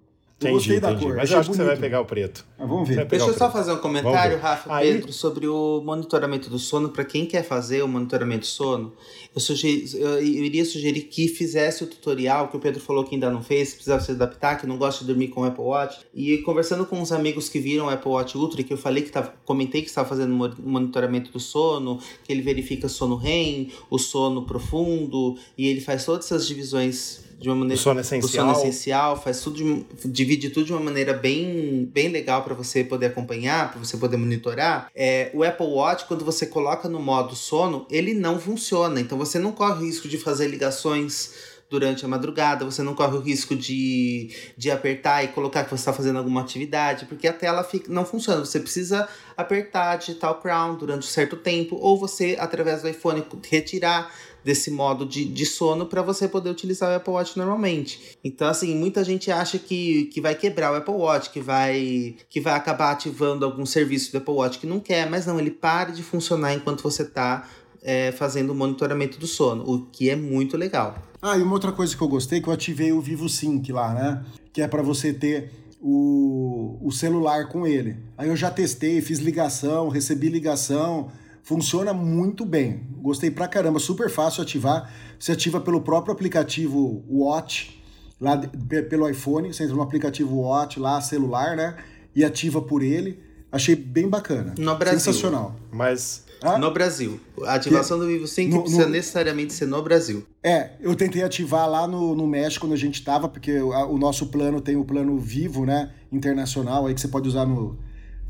Entendi, gostei da entendi. cor. Mas eu acho bonito. que você vai pegar o preto. Ah, vamos ver. Deixa eu só fazer um comentário, Rafa, Aí... Pedro, sobre o monitoramento do sono. Para quem quer fazer o monitoramento do sono, eu, sugeri, eu, iria sugerir que fizesse o tutorial que o Pedro falou que ainda não fez, precisava se adaptar, que não gosta de dormir com o Apple Watch. E conversando com uns amigos que viram o Apple Watch Ultra, que eu falei que tava, comentei que estava fazendo monitoramento do sono, que ele verifica sono REM, o sono profundo, e ele faz todas essas divisões de uma maneira. O sono essencial. O sono essencial, faz tudo, de, divide tudo de uma maneira bem, bem legal para você poder acompanhar, para você poder monitorar. É, o Apple Watch, quando você coloca no modo sono, ele não funciona. Então você não corre o risco de fazer ligações durante a madrugada, você não corre o risco de, de apertar e colocar que você está fazendo alguma atividade, porque a tela fica, não funciona. Você precisa apertar, digitar o crown durante um certo tempo, ou você, através do iPhone, retirar desse modo de, de sono para você poder utilizar o Apple Watch normalmente. Então, assim, muita gente acha que, que vai quebrar o Apple Watch, que vai, que vai acabar ativando algum serviço do Apple Watch que não quer, mas não, ele para de funcionar enquanto você está é, fazendo o monitoramento do sono, o que é muito legal. Ah, e uma outra coisa que eu gostei, que eu ativei o Vivo Sync lá, né? Que é para você ter o, o celular com ele. Aí eu já testei, fiz ligação, recebi ligação, Funciona muito bem. Gostei pra caramba, super fácil ativar. Você ativa pelo próprio aplicativo Watch, lá pelo iPhone, você entra no aplicativo Watch lá, celular, né? E ativa por ele. Achei bem bacana. No Brasil. Sensacional. Mas Ah? No Brasil. A ativação que? do Vivo Sync no, precisa no... necessariamente ser no Brasil. É, eu tentei ativar lá no, no México quando a gente tava, porque o, a, o nosso plano tem o plano Vivo, né? Internacional, aí que você pode usar no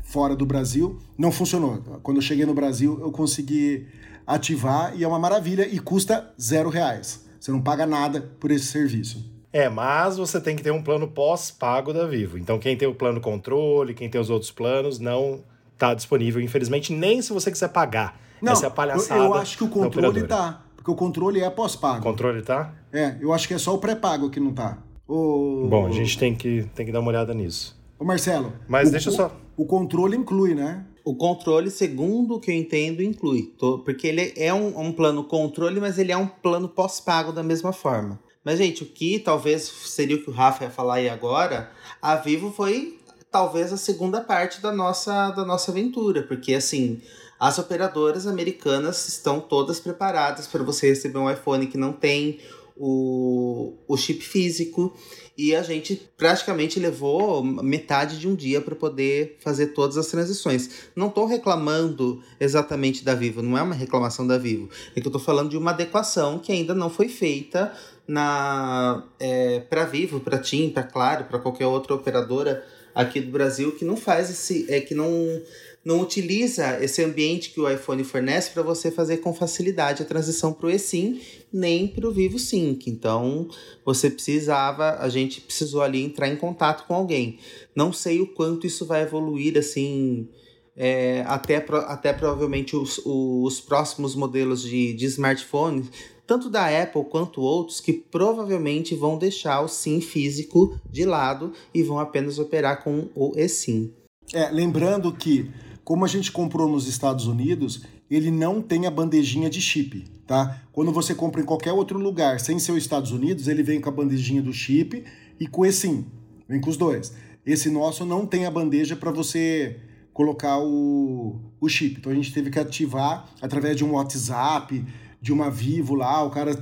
fora do Brasil. Não funcionou. Quando eu cheguei no Brasil, eu consegui ativar e é uma maravilha e custa zero reais. Você não paga nada por esse serviço. É, mas você tem que ter um plano pós-pago da Vivo. Então, quem tem o plano controle, quem tem os outros planos, não está disponível, infelizmente, nem se você quiser pagar. Não, Essa é a palhaçada. Eu, eu acho que o controle tá. Porque o controle é pós-pago. O controle tá? É, eu acho que é só o pré-pago que não tá. O... Bom, a gente tem que, tem que dar uma olhada nisso. Ô Marcelo. Mas o, deixa só. O controle inclui, né? O controle, segundo o que eu entendo, inclui. Porque ele é um, um plano controle, mas ele é um plano pós-pago da mesma forma. Mas, gente, o que talvez seria o que o Rafa ia falar aí agora, a Vivo foi talvez a segunda parte da nossa, da nossa aventura, porque assim, as operadoras americanas estão todas preparadas para você receber um iPhone que não tem o, o chip físico e a gente praticamente levou metade de um dia para poder fazer todas as transições. Não estou reclamando exatamente da Vivo, não é uma reclamação da Vivo, é que eu estou falando de uma adequação que ainda não foi feita na é, para Vivo, para TIM, para Claro, para qualquer outra operadora aqui do Brasil que não faz esse é que não não utiliza esse ambiente que o iPhone fornece para você fazer com facilidade a transição para o eSIM, nem para o Vivo Sync. Então, você precisava, a gente precisou ali entrar em contato com alguém. Não sei o quanto isso vai evoluir assim, é, até, até provavelmente os, os próximos modelos de, de smartphones, tanto da Apple quanto outros, que provavelmente vão deixar o SIM físico de lado e vão apenas operar com o eSIM. É, lembrando que como a gente comprou nos Estados Unidos, ele não tem a bandejinha de chip, tá? Quando você compra em qualquer outro lugar sem ser os Estados Unidos, ele vem com a bandejinha do chip e com esse vem com os dois. Esse nosso não tem a bandeja para você colocar o, o chip. Então a gente teve que ativar através de um WhatsApp, de uma Vivo lá, o cara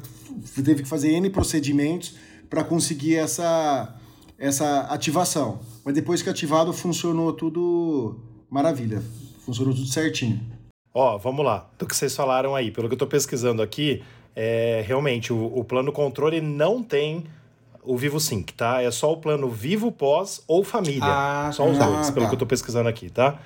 teve que fazer N procedimentos para conseguir essa, essa ativação. Mas depois que ativado, funcionou tudo maravilha. Funcionou tudo certinho. Ó, vamos lá. Do que vocês falaram aí, pelo que eu tô pesquisando aqui, é, realmente o, o plano controle não tem o Vivo Sync, tá? É só o plano Vivo Pós ou Família. Ah, só os ah, dois, pelo tá. que eu tô pesquisando aqui, tá?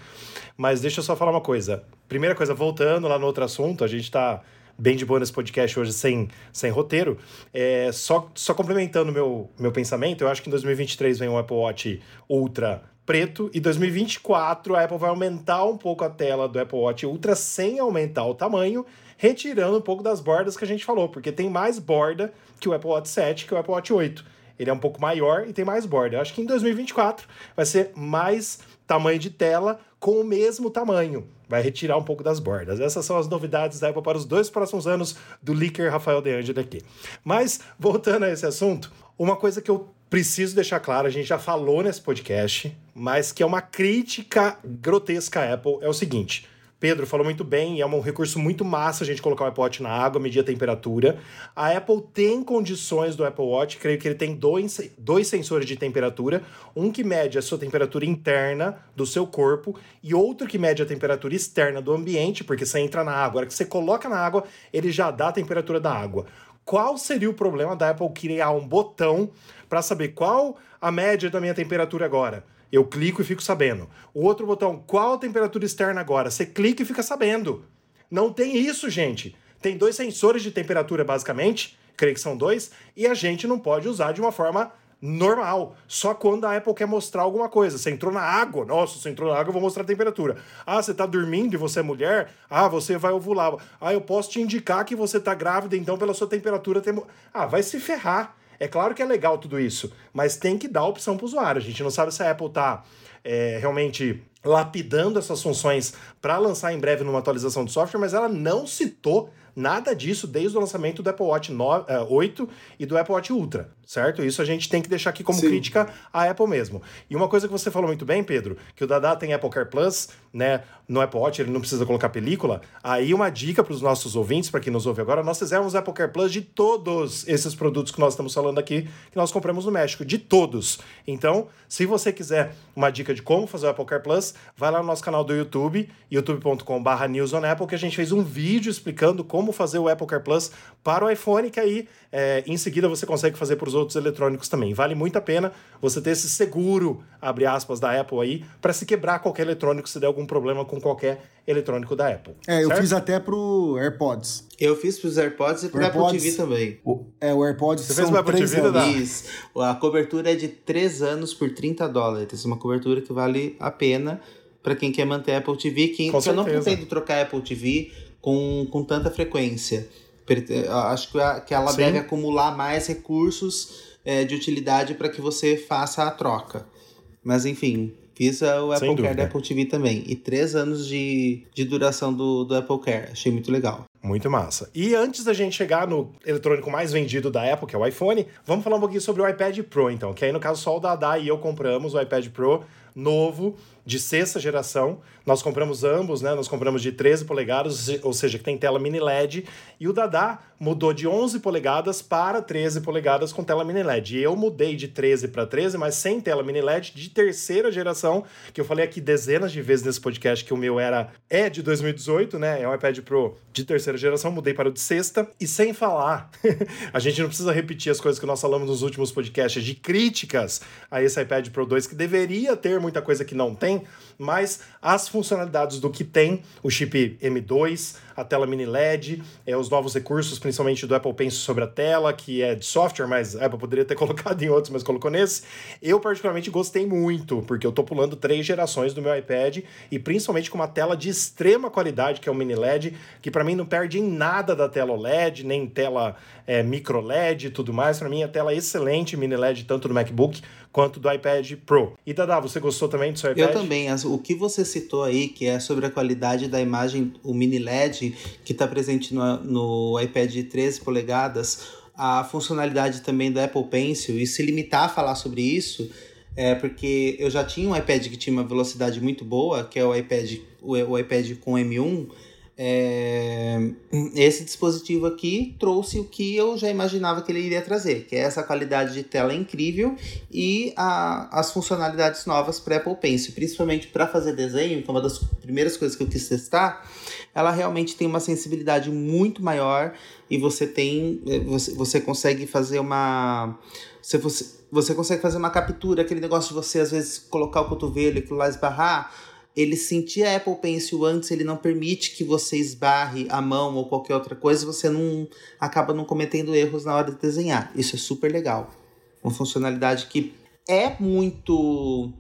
Mas deixa eu só falar uma coisa. Primeira coisa, voltando lá no outro assunto, a gente tá bem de boa nesse podcast hoje sem, sem roteiro. É, só, só complementando meu, meu pensamento, eu acho que em 2023 vem o Apple Watch Ultra preto e 2024 a Apple vai aumentar um pouco a tela do Apple Watch Ultra sem aumentar o tamanho, retirando um pouco das bordas que a gente falou, porque tem mais borda que o Apple Watch 7, que o Apple Watch 8. Ele é um pouco maior e tem mais borda. Eu acho que em 2024 vai ser mais tamanho de tela com o mesmo tamanho. Vai retirar um pouco das bordas. Essas são as novidades da Apple para os dois próximos anos do leaker Rafael De Angel aqui. Mas, voltando a esse assunto, uma coisa que eu preciso deixar claro, a gente já falou nesse podcast, mas que é uma crítica grotesca à Apple, é o seguinte. Pedro falou muito bem, é um recurso muito massa a gente colocar o Apple Watch na água, medir a temperatura. A Apple tem condições do Apple Watch, creio que ele tem dois, dois sensores de temperatura, um que mede a sua temperatura interna do seu corpo e outro que mede a temperatura externa do ambiente, porque você entra na água, agora que você coloca na água, ele já dá a temperatura da água. Qual seria o problema da Apple criar um botão para saber qual a média da minha temperatura agora. Eu clico e fico sabendo. O outro botão, qual a temperatura externa agora? Você clica e fica sabendo. Não tem isso, gente. Tem dois sensores de temperatura, basicamente, creio que são dois, e a gente não pode usar de uma forma normal. Só quando a Apple quer mostrar alguma coisa. Você entrou na água, nossa, você entrou na água, eu vou mostrar a temperatura. Ah, você tá dormindo e você é mulher? Ah, você vai ovular. Ah, eu posso te indicar que você tá grávida, então pela sua temperatura tem. Ah, vai se ferrar. É claro que é legal tudo isso, mas tem que dar opção para o usuário. A gente não sabe se a Apple está é, realmente lapidando essas funções para lançar em breve numa atualização do software, mas ela não citou nada disso desde o lançamento do Apple Watch 9, uh, 8 e do Apple Watch Ultra, certo? Isso a gente tem que deixar aqui como Sim. crítica à Apple mesmo. E uma coisa que você falou muito bem, Pedro, que o Dada tem Apple Car Plus, né? No Apple Watch ele não precisa colocar película. Aí uma dica para os nossos ouvintes, para quem nos ouve agora, nós fizemos Apple Car Plus de todos esses produtos que nós estamos falando aqui, que nós compramos no México, de todos. Então, se você quiser uma dica de como fazer o Apple Car Plus, vai lá no nosso canal do YouTube, youtube.com.br newsonapple, que a gente fez um vídeo explicando como fazer o Apple Car Plus para o iPhone, que aí é, em seguida você consegue fazer para os outros eletrônicos também. Vale muito a pena você ter esse seguro, abre aspas, da Apple aí, para se quebrar qualquer eletrônico se der algum problema com qualquer eletrônico da Apple. É, eu fiz até pro AirPods. Eu fiz pros AirPods e pro AirPods, Apple TV também. O, é, o AirPods Você fez pro Apple TV, anos. A cobertura é de 3 anos por 30 dólares. Uma cobertura que vale a pena para quem quer manter a Apple TV. Quem, com eu não pretendo trocar a Apple TV com, com tanta frequência. Acho que ela Sim. deve acumular mais recursos é, de utilidade para que você faça a troca. Mas enfim, Fiz o Apple Care da Apple TV também. E três anos de, de duração do, do Apple Care. Achei muito legal. Muito massa. E antes da gente chegar no eletrônico mais vendido da Apple, que é o iPhone, vamos falar um pouquinho sobre o iPad Pro, então. Que aí, no caso, só o Dada e eu compramos o iPad Pro novo de sexta geração. Nós compramos ambos, né? Nós compramos de 13 polegadas, ou seja, que tem tela mini LED. E o Dada mudou de 11 polegadas para 13 polegadas com tela mini LED. E eu mudei de 13 para 13, mas sem tela mini LED de terceira geração, que eu falei aqui dezenas de vezes nesse podcast que o meu era é de 2018, né? É um iPad Pro de terceira geração, mudei para o de sexta. E sem falar, a gente não precisa repetir as coisas que nós falamos nos últimos podcasts de críticas a esse iPad Pro 2, que deveria ter muita coisa que não tem, mas as funcionalidades do que tem o chip M2, a tela mini LED, é, os novos recursos, principalmente do Apple Pencil sobre a tela, que é de software, mas a Apple poderia ter colocado em outros, mas colocou nesse. Eu particularmente gostei muito, porque eu tô pulando três gerações do meu iPad e principalmente com uma tela de extrema qualidade, que é o mini LED, que para mim não perde em nada da tela OLED, nem tela é, micro LED e tudo mais. Para mim a tela é excelente mini LED tanto do MacBook quanto do iPad Pro. E Dada, você gostou também do seu iPad? Eu também. O que você citou aí, que é sobre a qualidade da imagem, o mini LED, que está presente no, no iPad de 13 polegadas, a funcionalidade também do Apple Pencil, e se limitar a falar sobre isso, é porque eu já tinha um iPad que tinha uma velocidade muito boa, que é o iPad, o, o iPad com M1, é, esse dispositivo aqui trouxe o que eu já imaginava que ele iria trazer, que é essa qualidade de tela incrível e a, as funcionalidades novas para Apple Pencil, principalmente para fazer desenho, que é uma das primeiras coisas que eu quis testar. Ela realmente tem uma sensibilidade muito maior e você tem, é, você, você consegue fazer uma, você, você, consegue fazer uma captura, aquele negócio de você às vezes colocar o cotovelo e lá esbarrar ele sentir a Apple Pencil antes, ele não permite que você esbarre a mão ou qualquer outra coisa, você não acaba não cometendo erros na hora de desenhar. Isso é super legal. Uma funcionalidade que é muito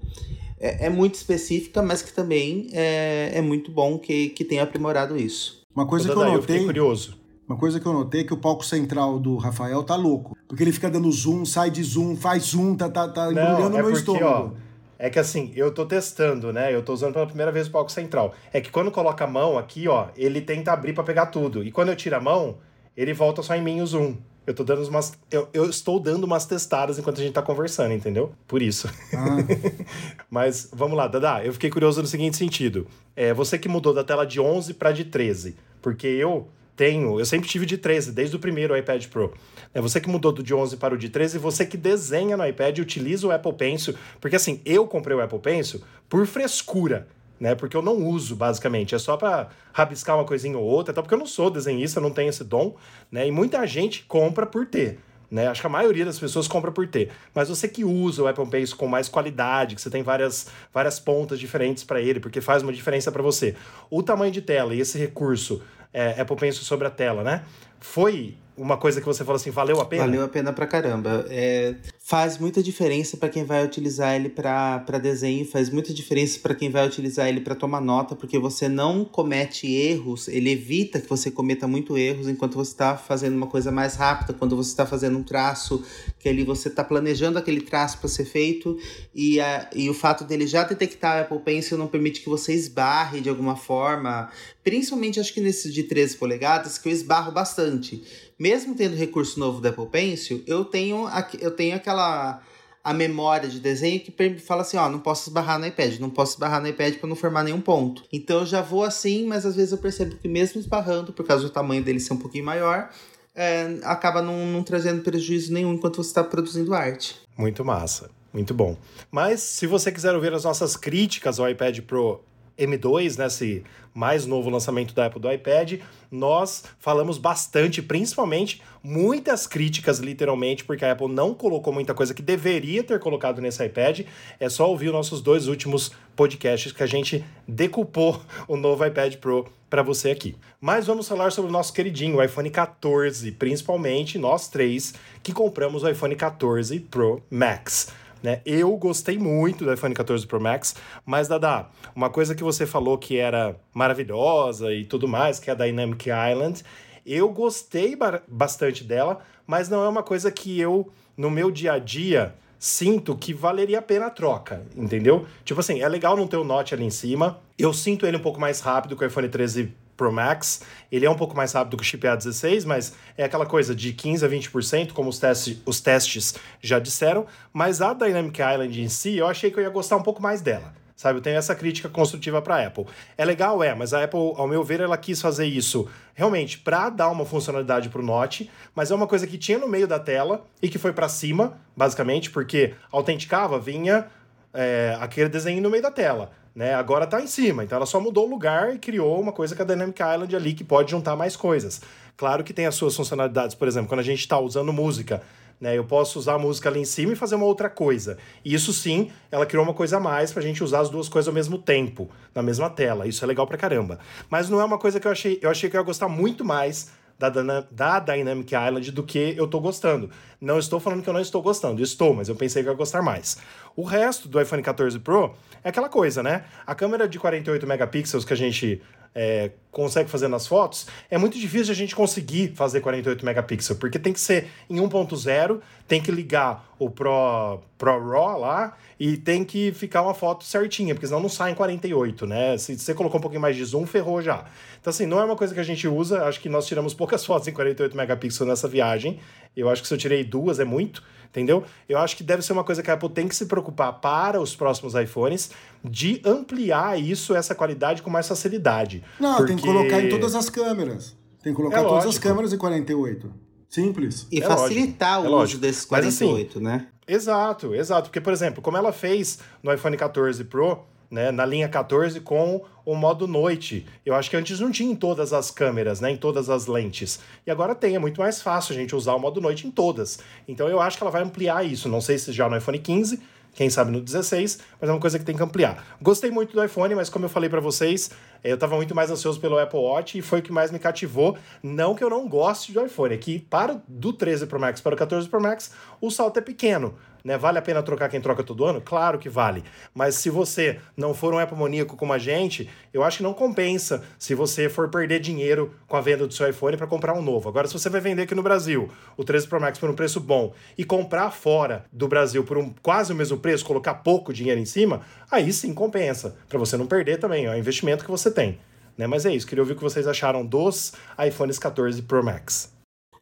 é, é muito específica, mas que também é, é muito bom que, que tenha aprimorado isso. Uma coisa que eu notei, eu curioso. Uma coisa que eu notei é que o palco central do Rafael tá louco. Porque ele fica dando zoom, sai de zoom, faz zoom, tá, tá, tá embrulhando é o meu porque, estômago. Ó, é que assim, eu tô testando, né? Eu tô usando pela primeira vez o palco central. É que quando coloca a mão aqui, ó, ele tenta abrir para pegar tudo. E quando eu tiro a mão, ele volta só em mim o zoom. Eu tô dando umas. Eu, eu estou dando umas testadas enquanto a gente tá conversando, entendeu? Por isso. Ah. Mas vamos lá, Dada. Eu fiquei curioso no seguinte sentido. É, você que mudou da tela de 11 para de 13. Porque eu tenho, eu sempre tive de 13, desde o primeiro iPad Pro. É você que mudou do de 11 para o de 13, você que desenha no iPad e utiliza o Apple Pencil, porque assim, eu comprei o Apple Pencil por frescura, né? Porque eu não uso, basicamente, é só para rabiscar uma coisinha ou outra, até porque eu não sou desenhista, não tenho esse dom, né? E muita gente compra por ter. Né? Acho que a maioria das pessoas compra por ter. Mas você que usa o Apple Pencil com mais qualidade, que você tem várias, várias pontas diferentes para ele, porque faz uma diferença para você. O tamanho de tela e esse recurso é, Apple Pencil sobre a tela, né? Foi uma coisa que você falou assim, valeu a pena? Valeu a pena pra caramba. É, faz muita diferença para quem vai utilizar ele para desenho, faz muita diferença para quem vai utilizar ele para tomar nota, porque você não comete erros, ele evita que você cometa muito erros enquanto você está fazendo uma coisa mais rápida, quando você está fazendo um traço, que ali você está planejando aquele traço para ser feito, e, a, e o fato dele já detectar a Apple Pencil não permite que você esbarre de alguma forma, principalmente acho que nesses de 13 polegadas, que eu esbarro bastante mesmo tendo recurso novo da Apple Pencil, eu tenho, eu tenho aquela a memória de desenho que fala assim, ó, não posso esbarrar no iPad, não posso esbarrar no iPad para não formar nenhum ponto. Então eu já vou assim, mas às vezes eu percebo que mesmo esbarrando, por causa do tamanho dele ser um pouquinho maior, é, acaba não, não trazendo prejuízo nenhum enquanto você está produzindo arte. Muito massa, muito bom. Mas se você quiser ouvir as nossas críticas ao iPad Pro M2, nesse né, mais novo lançamento da Apple do iPad, nós falamos bastante, principalmente muitas críticas, literalmente, porque a Apple não colocou muita coisa que deveria ter colocado nesse iPad. É só ouvir os nossos dois últimos podcasts que a gente decupou o novo iPad Pro para você aqui. Mas vamos falar sobre o nosso queridinho, o iPhone 14, principalmente nós três que compramos o iPhone 14 Pro Max. Né? Eu gostei muito do iPhone 14 Pro Max, mas Dada, uma coisa que você falou que era maravilhosa e tudo mais, que é a Dynamic Island, eu gostei bastante dela, mas não é uma coisa que eu, no meu dia a dia, sinto que valeria a pena a troca, entendeu? Tipo assim, é legal não ter o Note ali em cima. Eu sinto ele um pouco mais rápido que o iPhone 13 Pro Max. Ele é um pouco mais rápido que o chip A16, mas é aquela coisa de 15 a 20%, como os, testes, os testes já disseram. Mas a Dynamic Island em si, eu achei que eu ia gostar um pouco mais dela. Sabe, eu tenho essa crítica construtiva para a Apple. É legal, é, mas a Apple, ao meu ver, ela quis fazer isso realmente para dar uma funcionalidade para o Note, mas é uma coisa que tinha no meio da tela e que foi para cima, basicamente, porque autenticava, vinha é, aquele desenho no meio da tela né? Agora está em cima, então ela só mudou o lugar e criou uma coisa com a Dynamic Island ali que pode juntar mais coisas. Claro que tem as suas funcionalidades, por exemplo, quando a gente está usando música, né? Eu posso usar a música ali em cima e fazer uma outra coisa. E isso sim, ela criou uma coisa a mais para a gente usar as duas coisas ao mesmo tempo, na mesma tela. Isso é legal pra caramba. Mas não é uma coisa que eu achei, eu achei que eu ia gostar muito mais da, da Dynamic Island do que eu tô gostando. Não estou falando que eu não estou gostando, estou, mas eu pensei que ia gostar mais. O resto do iPhone 14 Pro é aquela coisa, né? A câmera de 48 megapixels que a gente é, consegue fazer nas fotos, é muito difícil a gente conseguir fazer 48 megapixels, porque tem que ser em 1.0, tem que ligar o Pro, Pro RAW lá e tem que ficar uma foto certinha, porque senão não sai em 48, né? Se você colocou um pouquinho mais de zoom, ferrou já. Então, assim, não é uma coisa que a gente usa, acho que nós tiramos poucas fotos em 48 megapixels nessa viagem. Eu acho que se eu tirei duas é muito entendeu? Eu acho que deve ser uma coisa que a Apple tem que se preocupar para os próximos iPhones de ampliar isso, essa qualidade com mais facilidade. Não, porque... tem que colocar em todas as câmeras. Tem que colocar é todas as câmeras em 48. Simples. E é facilitar lógico. o é uso desses 48, Mas, assim, né? Exato, exato. Porque, por exemplo, como ela fez no iPhone 14 Pro, né, na linha 14 com o modo noite. Eu acho que antes não tinha em todas as câmeras, né, em todas as lentes. E agora tem, é muito mais fácil a gente usar o modo noite em todas. Então eu acho que ela vai ampliar isso. Não sei se já no iPhone 15, quem sabe no 16, mas é uma coisa que tem que ampliar. Gostei muito do iPhone, mas como eu falei para vocês, eu estava muito mais ansioso pelo Apple Watch e foi o que mais me cativou. Não que eu não goste do iPhone, é que para do 13 Pro Max para o 14 Pro Max, o salto é pequeno. Né? Vale a pena trocar quem troca todo ano? Claro que vale. Mas se você não for um Apple maníaco como a gente, eu acho que não compensa se você for perder dinheiro com a venda do seu iPhone para comprar um novo. Agora, se você vai vender aqui no Brasil o 13 Pro Max por um preço bom e comprar fora do Brasil por um quase o mesmo preço, colocar pouco dinheiro em cima, aí sim compensa. Para você não perder também, é investimento que você tem. Né? Mas é isso, queria ouvir o que vocês acharam dos iPhones 14 Pro Max.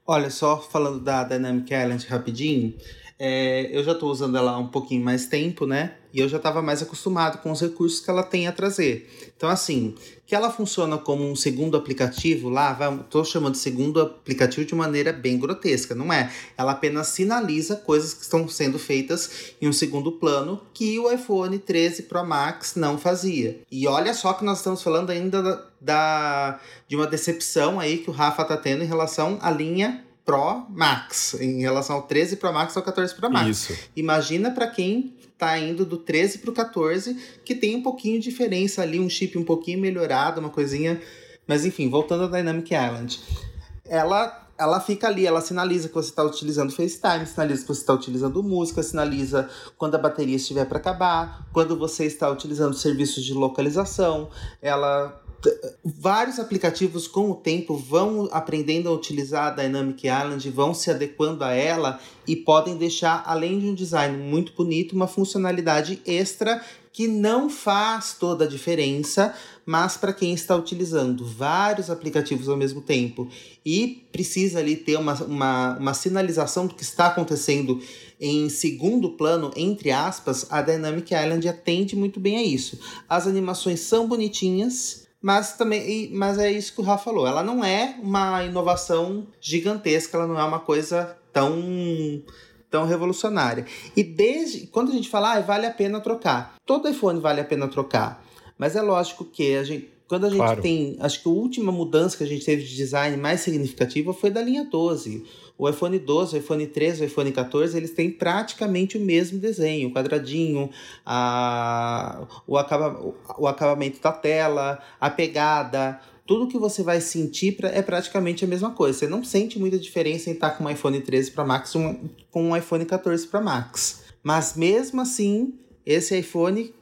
Olha, só falando da Dynamic Island rapidinho, é, eu já estou usando ela há um pouquinho mais tempo, né? E eu já estava mais acostumado com os recursos que ela tem a trazer. Então, assim, que ela funciona como um segundo aplicativo lá, estou chamando de segundo aplicativo de maneira bem grotesca, não é? Ela apenas sinaliza coisas que estão sendo feitas em um segundo plano que o iPhone 13 Pro Max não fazia. E olha só que nós estamos falando ainda da, da de uma decepção aí que o Rafa está tendo em relação à linha Pro Max, em relação ao 13 Pro Max ao 14 Pro Max. Isso. Imagina para quem tá indo do 13 pro 14, que tem um pouquinho de diferença ali, um chip um pouquinho melhorado, uma coisinha. Mas enfim, voltando à Dynamic Island. Ela ela fica ali, ela sinaliza que você está utilizando FaceTime, sinaliza que você está utilizando música, sinaliza quando a bateria estiver para acabar, quando você está utilizando serviços de localização. Ela vários aplicativos com o tempo vão aprendendo a utilizar a Dynamic Island, vão se adequando a ela e podem deixar, além de um design muito bonito, uma funcionalidade extra que não faz toda a diferença, mas para quem está utilizando vários aplicativos ao mesmo tempo e precisa ali ter uma, uma, uma sinalização do que está acontecendo em segundo plano, entre aspas, a Dynamic Island atende muito bem a isso. As animações são bonitinhas, mas também mas é isso que o Rafa falou. Ela não é uma inovação gigantesca, ela não é uma coisa tão tão revolucionária. E desde quando a gente fala, ah, vale a pena trocar. Todo iPhone vale a pena trocar. Mas é lógico que a gente quando a gente claro. tem, acho que a última mudança que a gente teve de design mais significativa foi da linha 12. O iPhone 12, o iPhone 13, o iPhone 14, eles têm praticamente o mesmo desenho, o quadradinho, a, o, acaba, o acabamento da tela, a pegada, tudo que você vai sentir é praticamente a mesma coisa. Você não sente muita diferença em estar com um iPhone 13 para Max um, com um iPhone 14 para Max. Mas mesmo assim, esse iPhone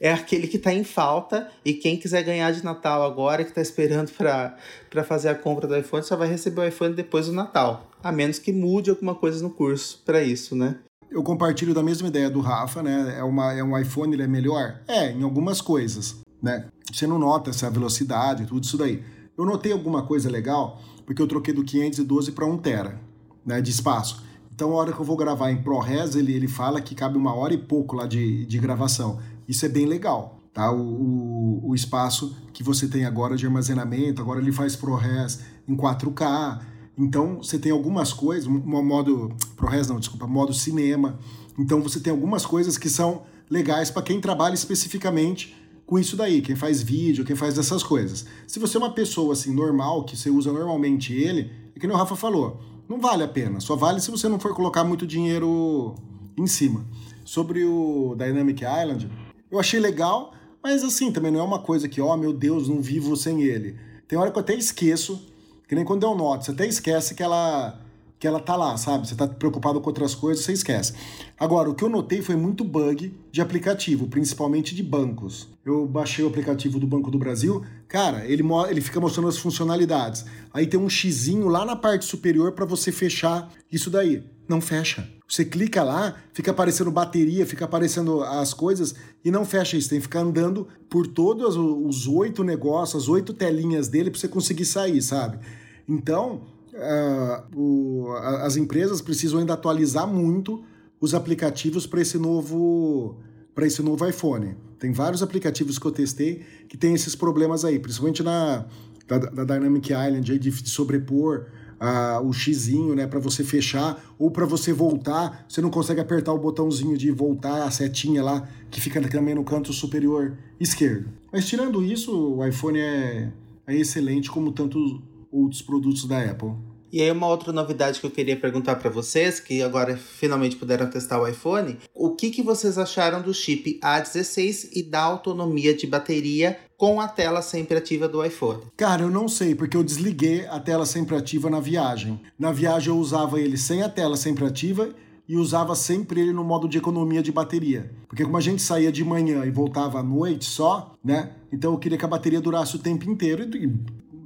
é aquele que está em falta e quem quiser ganhar de Natal agora, que está esperando para fazer a compra do iPhone, só vai receber o iPhone depois do Natal. A menos que mude alguma coisa no curso para isso, né? Eu compartilho da mesma ideia do Rafa, né? É, uma, é um iPhone, ele é melhor? É, em algumas coisas, né? Você não nota essa velocidade, tudo isso daí. Eu notei alguma coisa legal, porque eu troquei do 512 para 1 tera, né, de espaço. Então, a hora que eu vou gravar em ProRes, ele, ele fala que cabe uma hora e pouco lá de, de gravação. Isso é bem legal, tá? O, o, o espaço que você tem agora de armazenamento, agora ele faz ProRes em 4K. Então, você tem algumas coisas, modo ProRes não, desculpa, modo cinema. Então, você tem algumas coisas que são legais para quem trabalha especificamente com isso daí, quem faz vídeo, quem faz essas coisas. Se você é uma pessoa assim normal, que você usa normalmente ele, é que nem o Rafa falou, não vale a pena. Só vale se você não for colocar muito dinheiro em cima. Sobre o Dynamic Island, eu achei legal, mas assim, também não é uma coisa que, ó, oh, meu Deus, não vivo sem ele. Tem hora que eu até esqueço, que nem quando eu noto, você até esquece que ela que ela tá lá, sabe? Você tá preocupado com outras coisas, você esquece. Agora, o que eu notei foi muito bug de aplicativo, principalmente de bancos. Eu baixei o aplicativo do Banco do Brasil, cara, ele, ele fica mostrando as funcionalidades. Aí tem um xizinho lá na parte superior para você fechar isso daí. Não fecha. Você clica lá, fica aparecendo bateria, fica aparecendo as coisas e não fecha isso. Tem que ficar andando por todos os oito negócios, as oito telinhas dele para você conseguir sair, sabe? Então, uh, o, as empresas precisam ainda atualizar muito os aplicativos para esse novo para esse novo iPhone. Tem vários aplicativos que eu testei que tem esses problemas aí, principalmente na da, da Dynamic Island aí de, sobrepor uh, o xizinho, né, para você fechar ou para você voltar, você não consegue apertar o botãozinho de voltar, a setinha lá que fica também no canto superior esquerdo. Mas tirando isso, o iPhone é, é excelente como tantos outros produtos da Apple. E aí uma outra novidade que eu queria perguntar para vocês, que agora finalmente puderam testar o iPhone, o que, que vocês acharam do chip A16 e da autonomia de bateria com a tela sempre ativa do iPhone? Cara, eu não sei, porque eu desliguei a tela sempre ativa na viagem. Na viagem eu usava ele sem a tela sempre ativa e usava sempre ele no modo de economia de bateria. Porque como a gente saía de manhã e voltava à noite só, né? Então eu queria que a bateria durasse o tempo inteiro e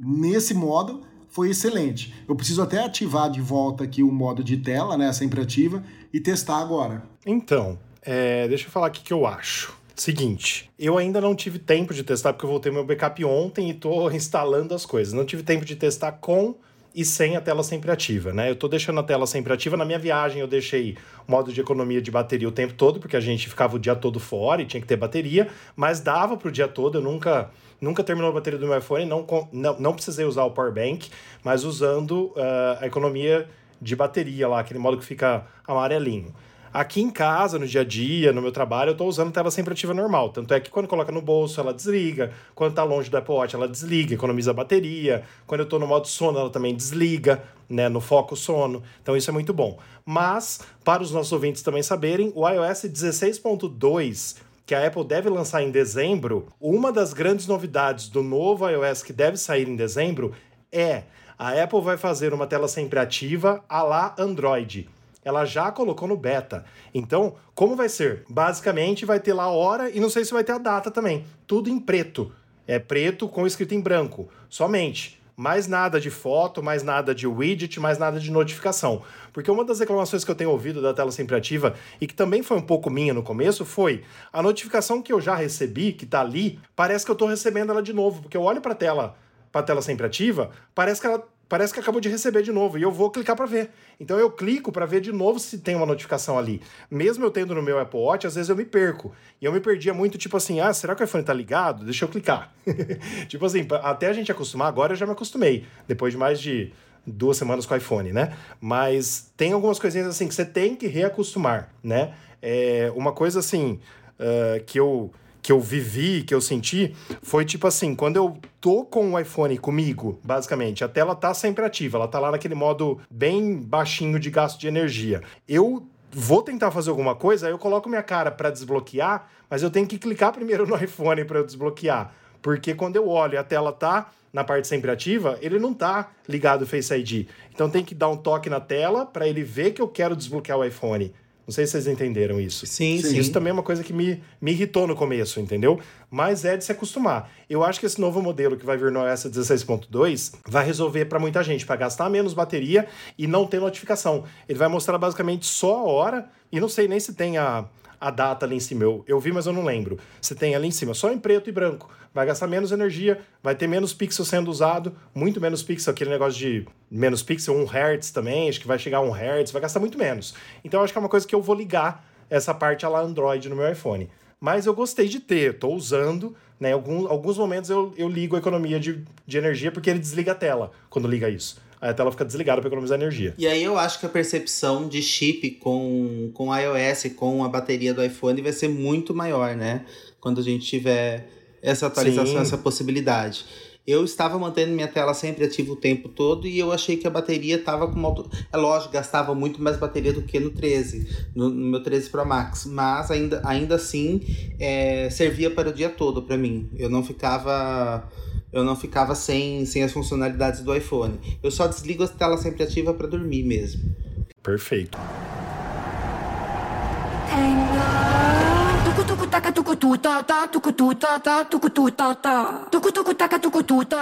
nesse modo foi excelente. Eu preciso até ativar de volta aqui o modo de tela, né, sempre ativa, e testar agora. Então, é, deixa eu falar aqui o que eu acho. Seguinte, eu ainda não tive tempo de testar porque eu voltei meu backup ontem e tô instalando as coisas. Não tive tempo de testar com e sem a tela sempre ativa, né? Eu tô deixando a tela sempre ativa. Na minha viagem eu deixei modo de economia de bateria o tempo todo, porque a gente ficava o dia todo fora e tinha que ter bateria, mas dava pro dia todo, eu nunca nunca terminou a bateria do meu iPhone, não, não, não precisei usar o power bank, mas usando uh, a economia de bateria lá, aquele modo que fica amarelinho. Aqui em casa, no dia a dia, no meu trabalho, eu estou usando tela sempre ativa normal. Tanto é que quando coloca no bolso, ela desliga. Quando está longe do Apple Watch, ela desliga, economiza bateria. Quando eu estou no modo sono, ela também desliga, né? No foco sono. Então isso é muito bom. Mas, para os nossos ouvintes também saberem, o iOS 16.2 que a Apple deve lançar em dezembro, uma das grandes novidades do novo iOS que deve sair em dezembro é A Apple vai fazer uma tela sempre ativa a lá Android. Ela já colocou no beta. Então, como vai ser? Basicamente, vai ter lá a hora e não sei se vai ter a data também. Tudo em preto. É preto com escrito em branco. Somente. Mais nada de foto, mais nada de widget, mais nada de notificação. Porque uma das reclamações que eu tenho ouvido da tela sempre ativa, e que também foi um pouco minha no começo, foi a notificação que eu já recebi, que tá ali, parece que eu tô recebendo ela de novo. Porque eu olho pra tela, pra tela sempre ativa, parece que ela parece que acabou de receber de novo e eu vou clicar para ver. Então eu clico para ver de novo se tem uma notificação ali. Mesmo eu tendo no meu Apple Watch, às vezes eu me perco. E eu me perdia muito, tipo assim, ah, será que o iPhone tá ligado? Deixa eu clicar. tipo assim, até a gente acostumar, agora eu já me acostumei. Depois de mais de duas semanas com o iPhone, né? Mas tem algumas coisinhas assim que você tem que reacostumar, né? É uma coisa assim uh, que eu que eu vivi, que eu senti, foi tipo assim, quando eu tô com o iPhone comigo, basicamente, a tela tá sempre ativa, ela tá lá naquele modo bem baixinho de gasto de energia. Eu vou tentar fazer alguma coisa, aí eu coloco minha cara para desbloquear, mas eu tenho que clicar primeiro no iPhone para eu desbloquear, porque quando eu olho a tela tá na parte sempre ativa, ele não tá ligado o Face ID. Então tem que dar um toque na tela para ele ver que eu quero desbloquear o iPhone. Não sei se vocês entenderam isso. Sim, sim. Isso também é uma coisa que me, me irritou no começo, entendeu? Mas é de se acostumar. Eu acho que esse novo modelo que vai vir no OS 16.2 vai resolver para muita gente, para gastar menos bateria e não ter notificação. Ele vai mostrar basicamente só a hora, e não sei nem se tem a, a data ali em cima. Eu, eu vi, mas eu não lembro. Você tem ali em cima só em preto e branco. Vai gastar menos energia, vai ter menos pixel sendo usado, muito menos pixel, aquele negócio de menos pixel, 1 Hz também, acho que vai chegar a 1 Hz, vai gastar muito menos. Então acho que é uma coisa que eu vou ligar essa parte lá Android no meu iPhone. Mas eu gostei de ter, estou usando, né? Alguns, alguns momentos eu, eu ligo a economia de, de energia porque ele desliga a tela quando liga isso a tela fica desligada para economizar energia. E aí eu acho que a percepção de chip com, com iOS, com a bateria do iPhone, vai ser muito maior, né? Quando a gente tiver essa atualização, Sim. essa possibilidade. Eu estava mantendo minha tela sempre ativa o tempo todo e eu achei que a bateria estava com uma. Auto... É lógico, gastava muito mais bateria do que no 13, no, no meu 13 Pro Max, mas ainda, ainda assim é, servia para o dia todo para mim. Eu não ficava eu não ficava sem, sem as funcionalidades do iPhone. Eu só desligo a tela sempre ativa para dormir mesmo. Perfeito.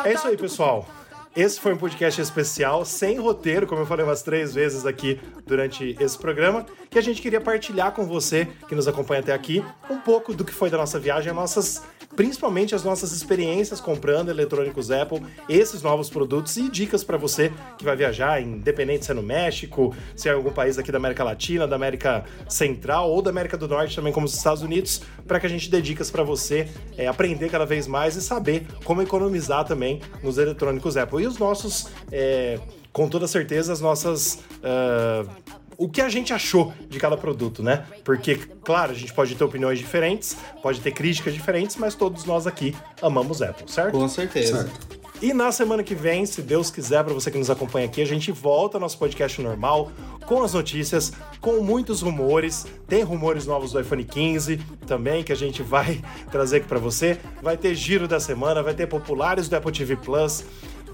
É isso aí, pessoal. Esse foi um podcast especial, sem roteiro, como eu falei umas três vezes aqui durante esse programa, que a gente queria partilhar com você que nos acompanha até aqui um pouco do que foi da nossa viagem, nossas, principalmente as nossas experiências comprando eletrônicos Apple, esses novos produtos e dicas para você que vai viajar, independente se é no México, se é em algum país aqui da América Latina, da América Central ou da América do Norte, também como os Estados Unidos, para que a gente dê dicas para você é, aprender cada vez mais e saber como economizar também nos eletrônicos Apple. E os nossos, é, com toda certeza, as nossas. Uh, o que a gente achou de cada produto, né? Porque, claro, a gente pode ter opiniões diferentes, pode ter críticas diferentes, mas todos nós aqui amamos Apple, certo? Com certeza. Certo. E na semana que vem, se Deus quiser, para você que nos acompanha aqui, a gente volta ao nosso podcast normal, com as notícias, com muitos rumores. Tem rumores novos do iPhone 15 também que a gente vai trazer aqui para você. Vai ter giro da semana, vai ter populares do Apple TV Plus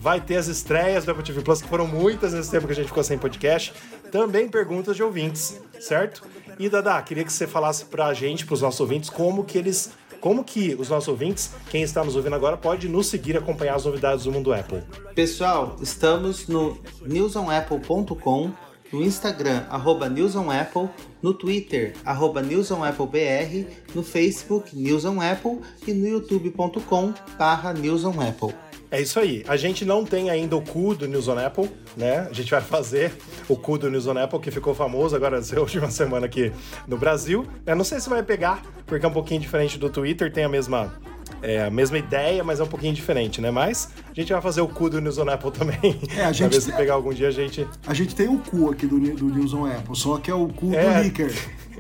vai ter as estreias do Apple TV Plus, que foram muitas nesse tempo que a gente ficou sem podcast. Também perguntas de ouvintes, certo? E Dada, queria que você falasse pra gente, pros nossos ouvintes, como que eles. Como que os nossos ouvintes, quem está nos ouvindo agora, pode nos seguir e acompanhar as novidades do mundo Apple? Pessoal, estamos no newsonapple.com, no Instagram, arroba newsonapple, no Twitter, arroba newsonapplebr, no Facebook, newsonapple e no youtube.com, barra newsonapple. É isso aí. A gente não tem ainda o cu do News on Apple, né? A gente vai fazer o cu do News on Apple, que ficou famoso agora essa última semana aqui no Brasil. Eu não sei se vai pegar, porque é um pouquinho diferente do Twitter, tem a mesma é a mesma ideia, mas é um pouquinho diferente, né? Mas a gente vai fazer o cu do News on Apple também. É, a gente. ver se pegar algum dia a gente. A gente tem o cu aqui do, do News on Apple, só que é o cu é... do Licker.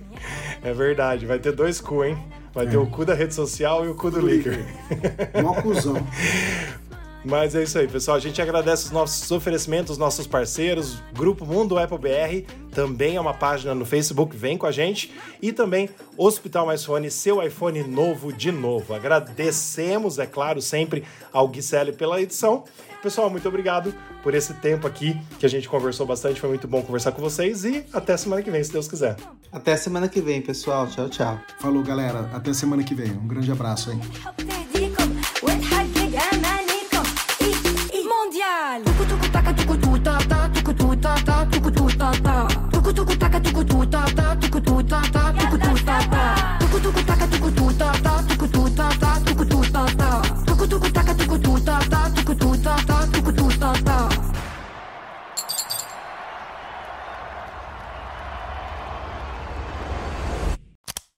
É verdade, vai ter dois cu, hein? Vai é. ter o cu da rede social e o cu do, do Licker. Mó cuzão. Mas é isso aí, pessoal. A gente agradece os nossos oferecimentos, nossos parceiros, Grupo Mundo Apple BR, também é uma página no Facebook, vem com a gente. E também Hospital Mais Fone, seu iPhone novo de novo. Agradecemos, é claro, sempre ao Guicelli pela edição. Pessoal, muito obrigado por esse tempo aqui que a gente conversou bastante. Foi muito bom conversar com vocês e até semana que vem, se Deus quiser. Até semana que vem, pessoal. Tchau, tchau. Falou, galera. Até semana que vem. Um grande abraço, hein? mondiale. Yalala.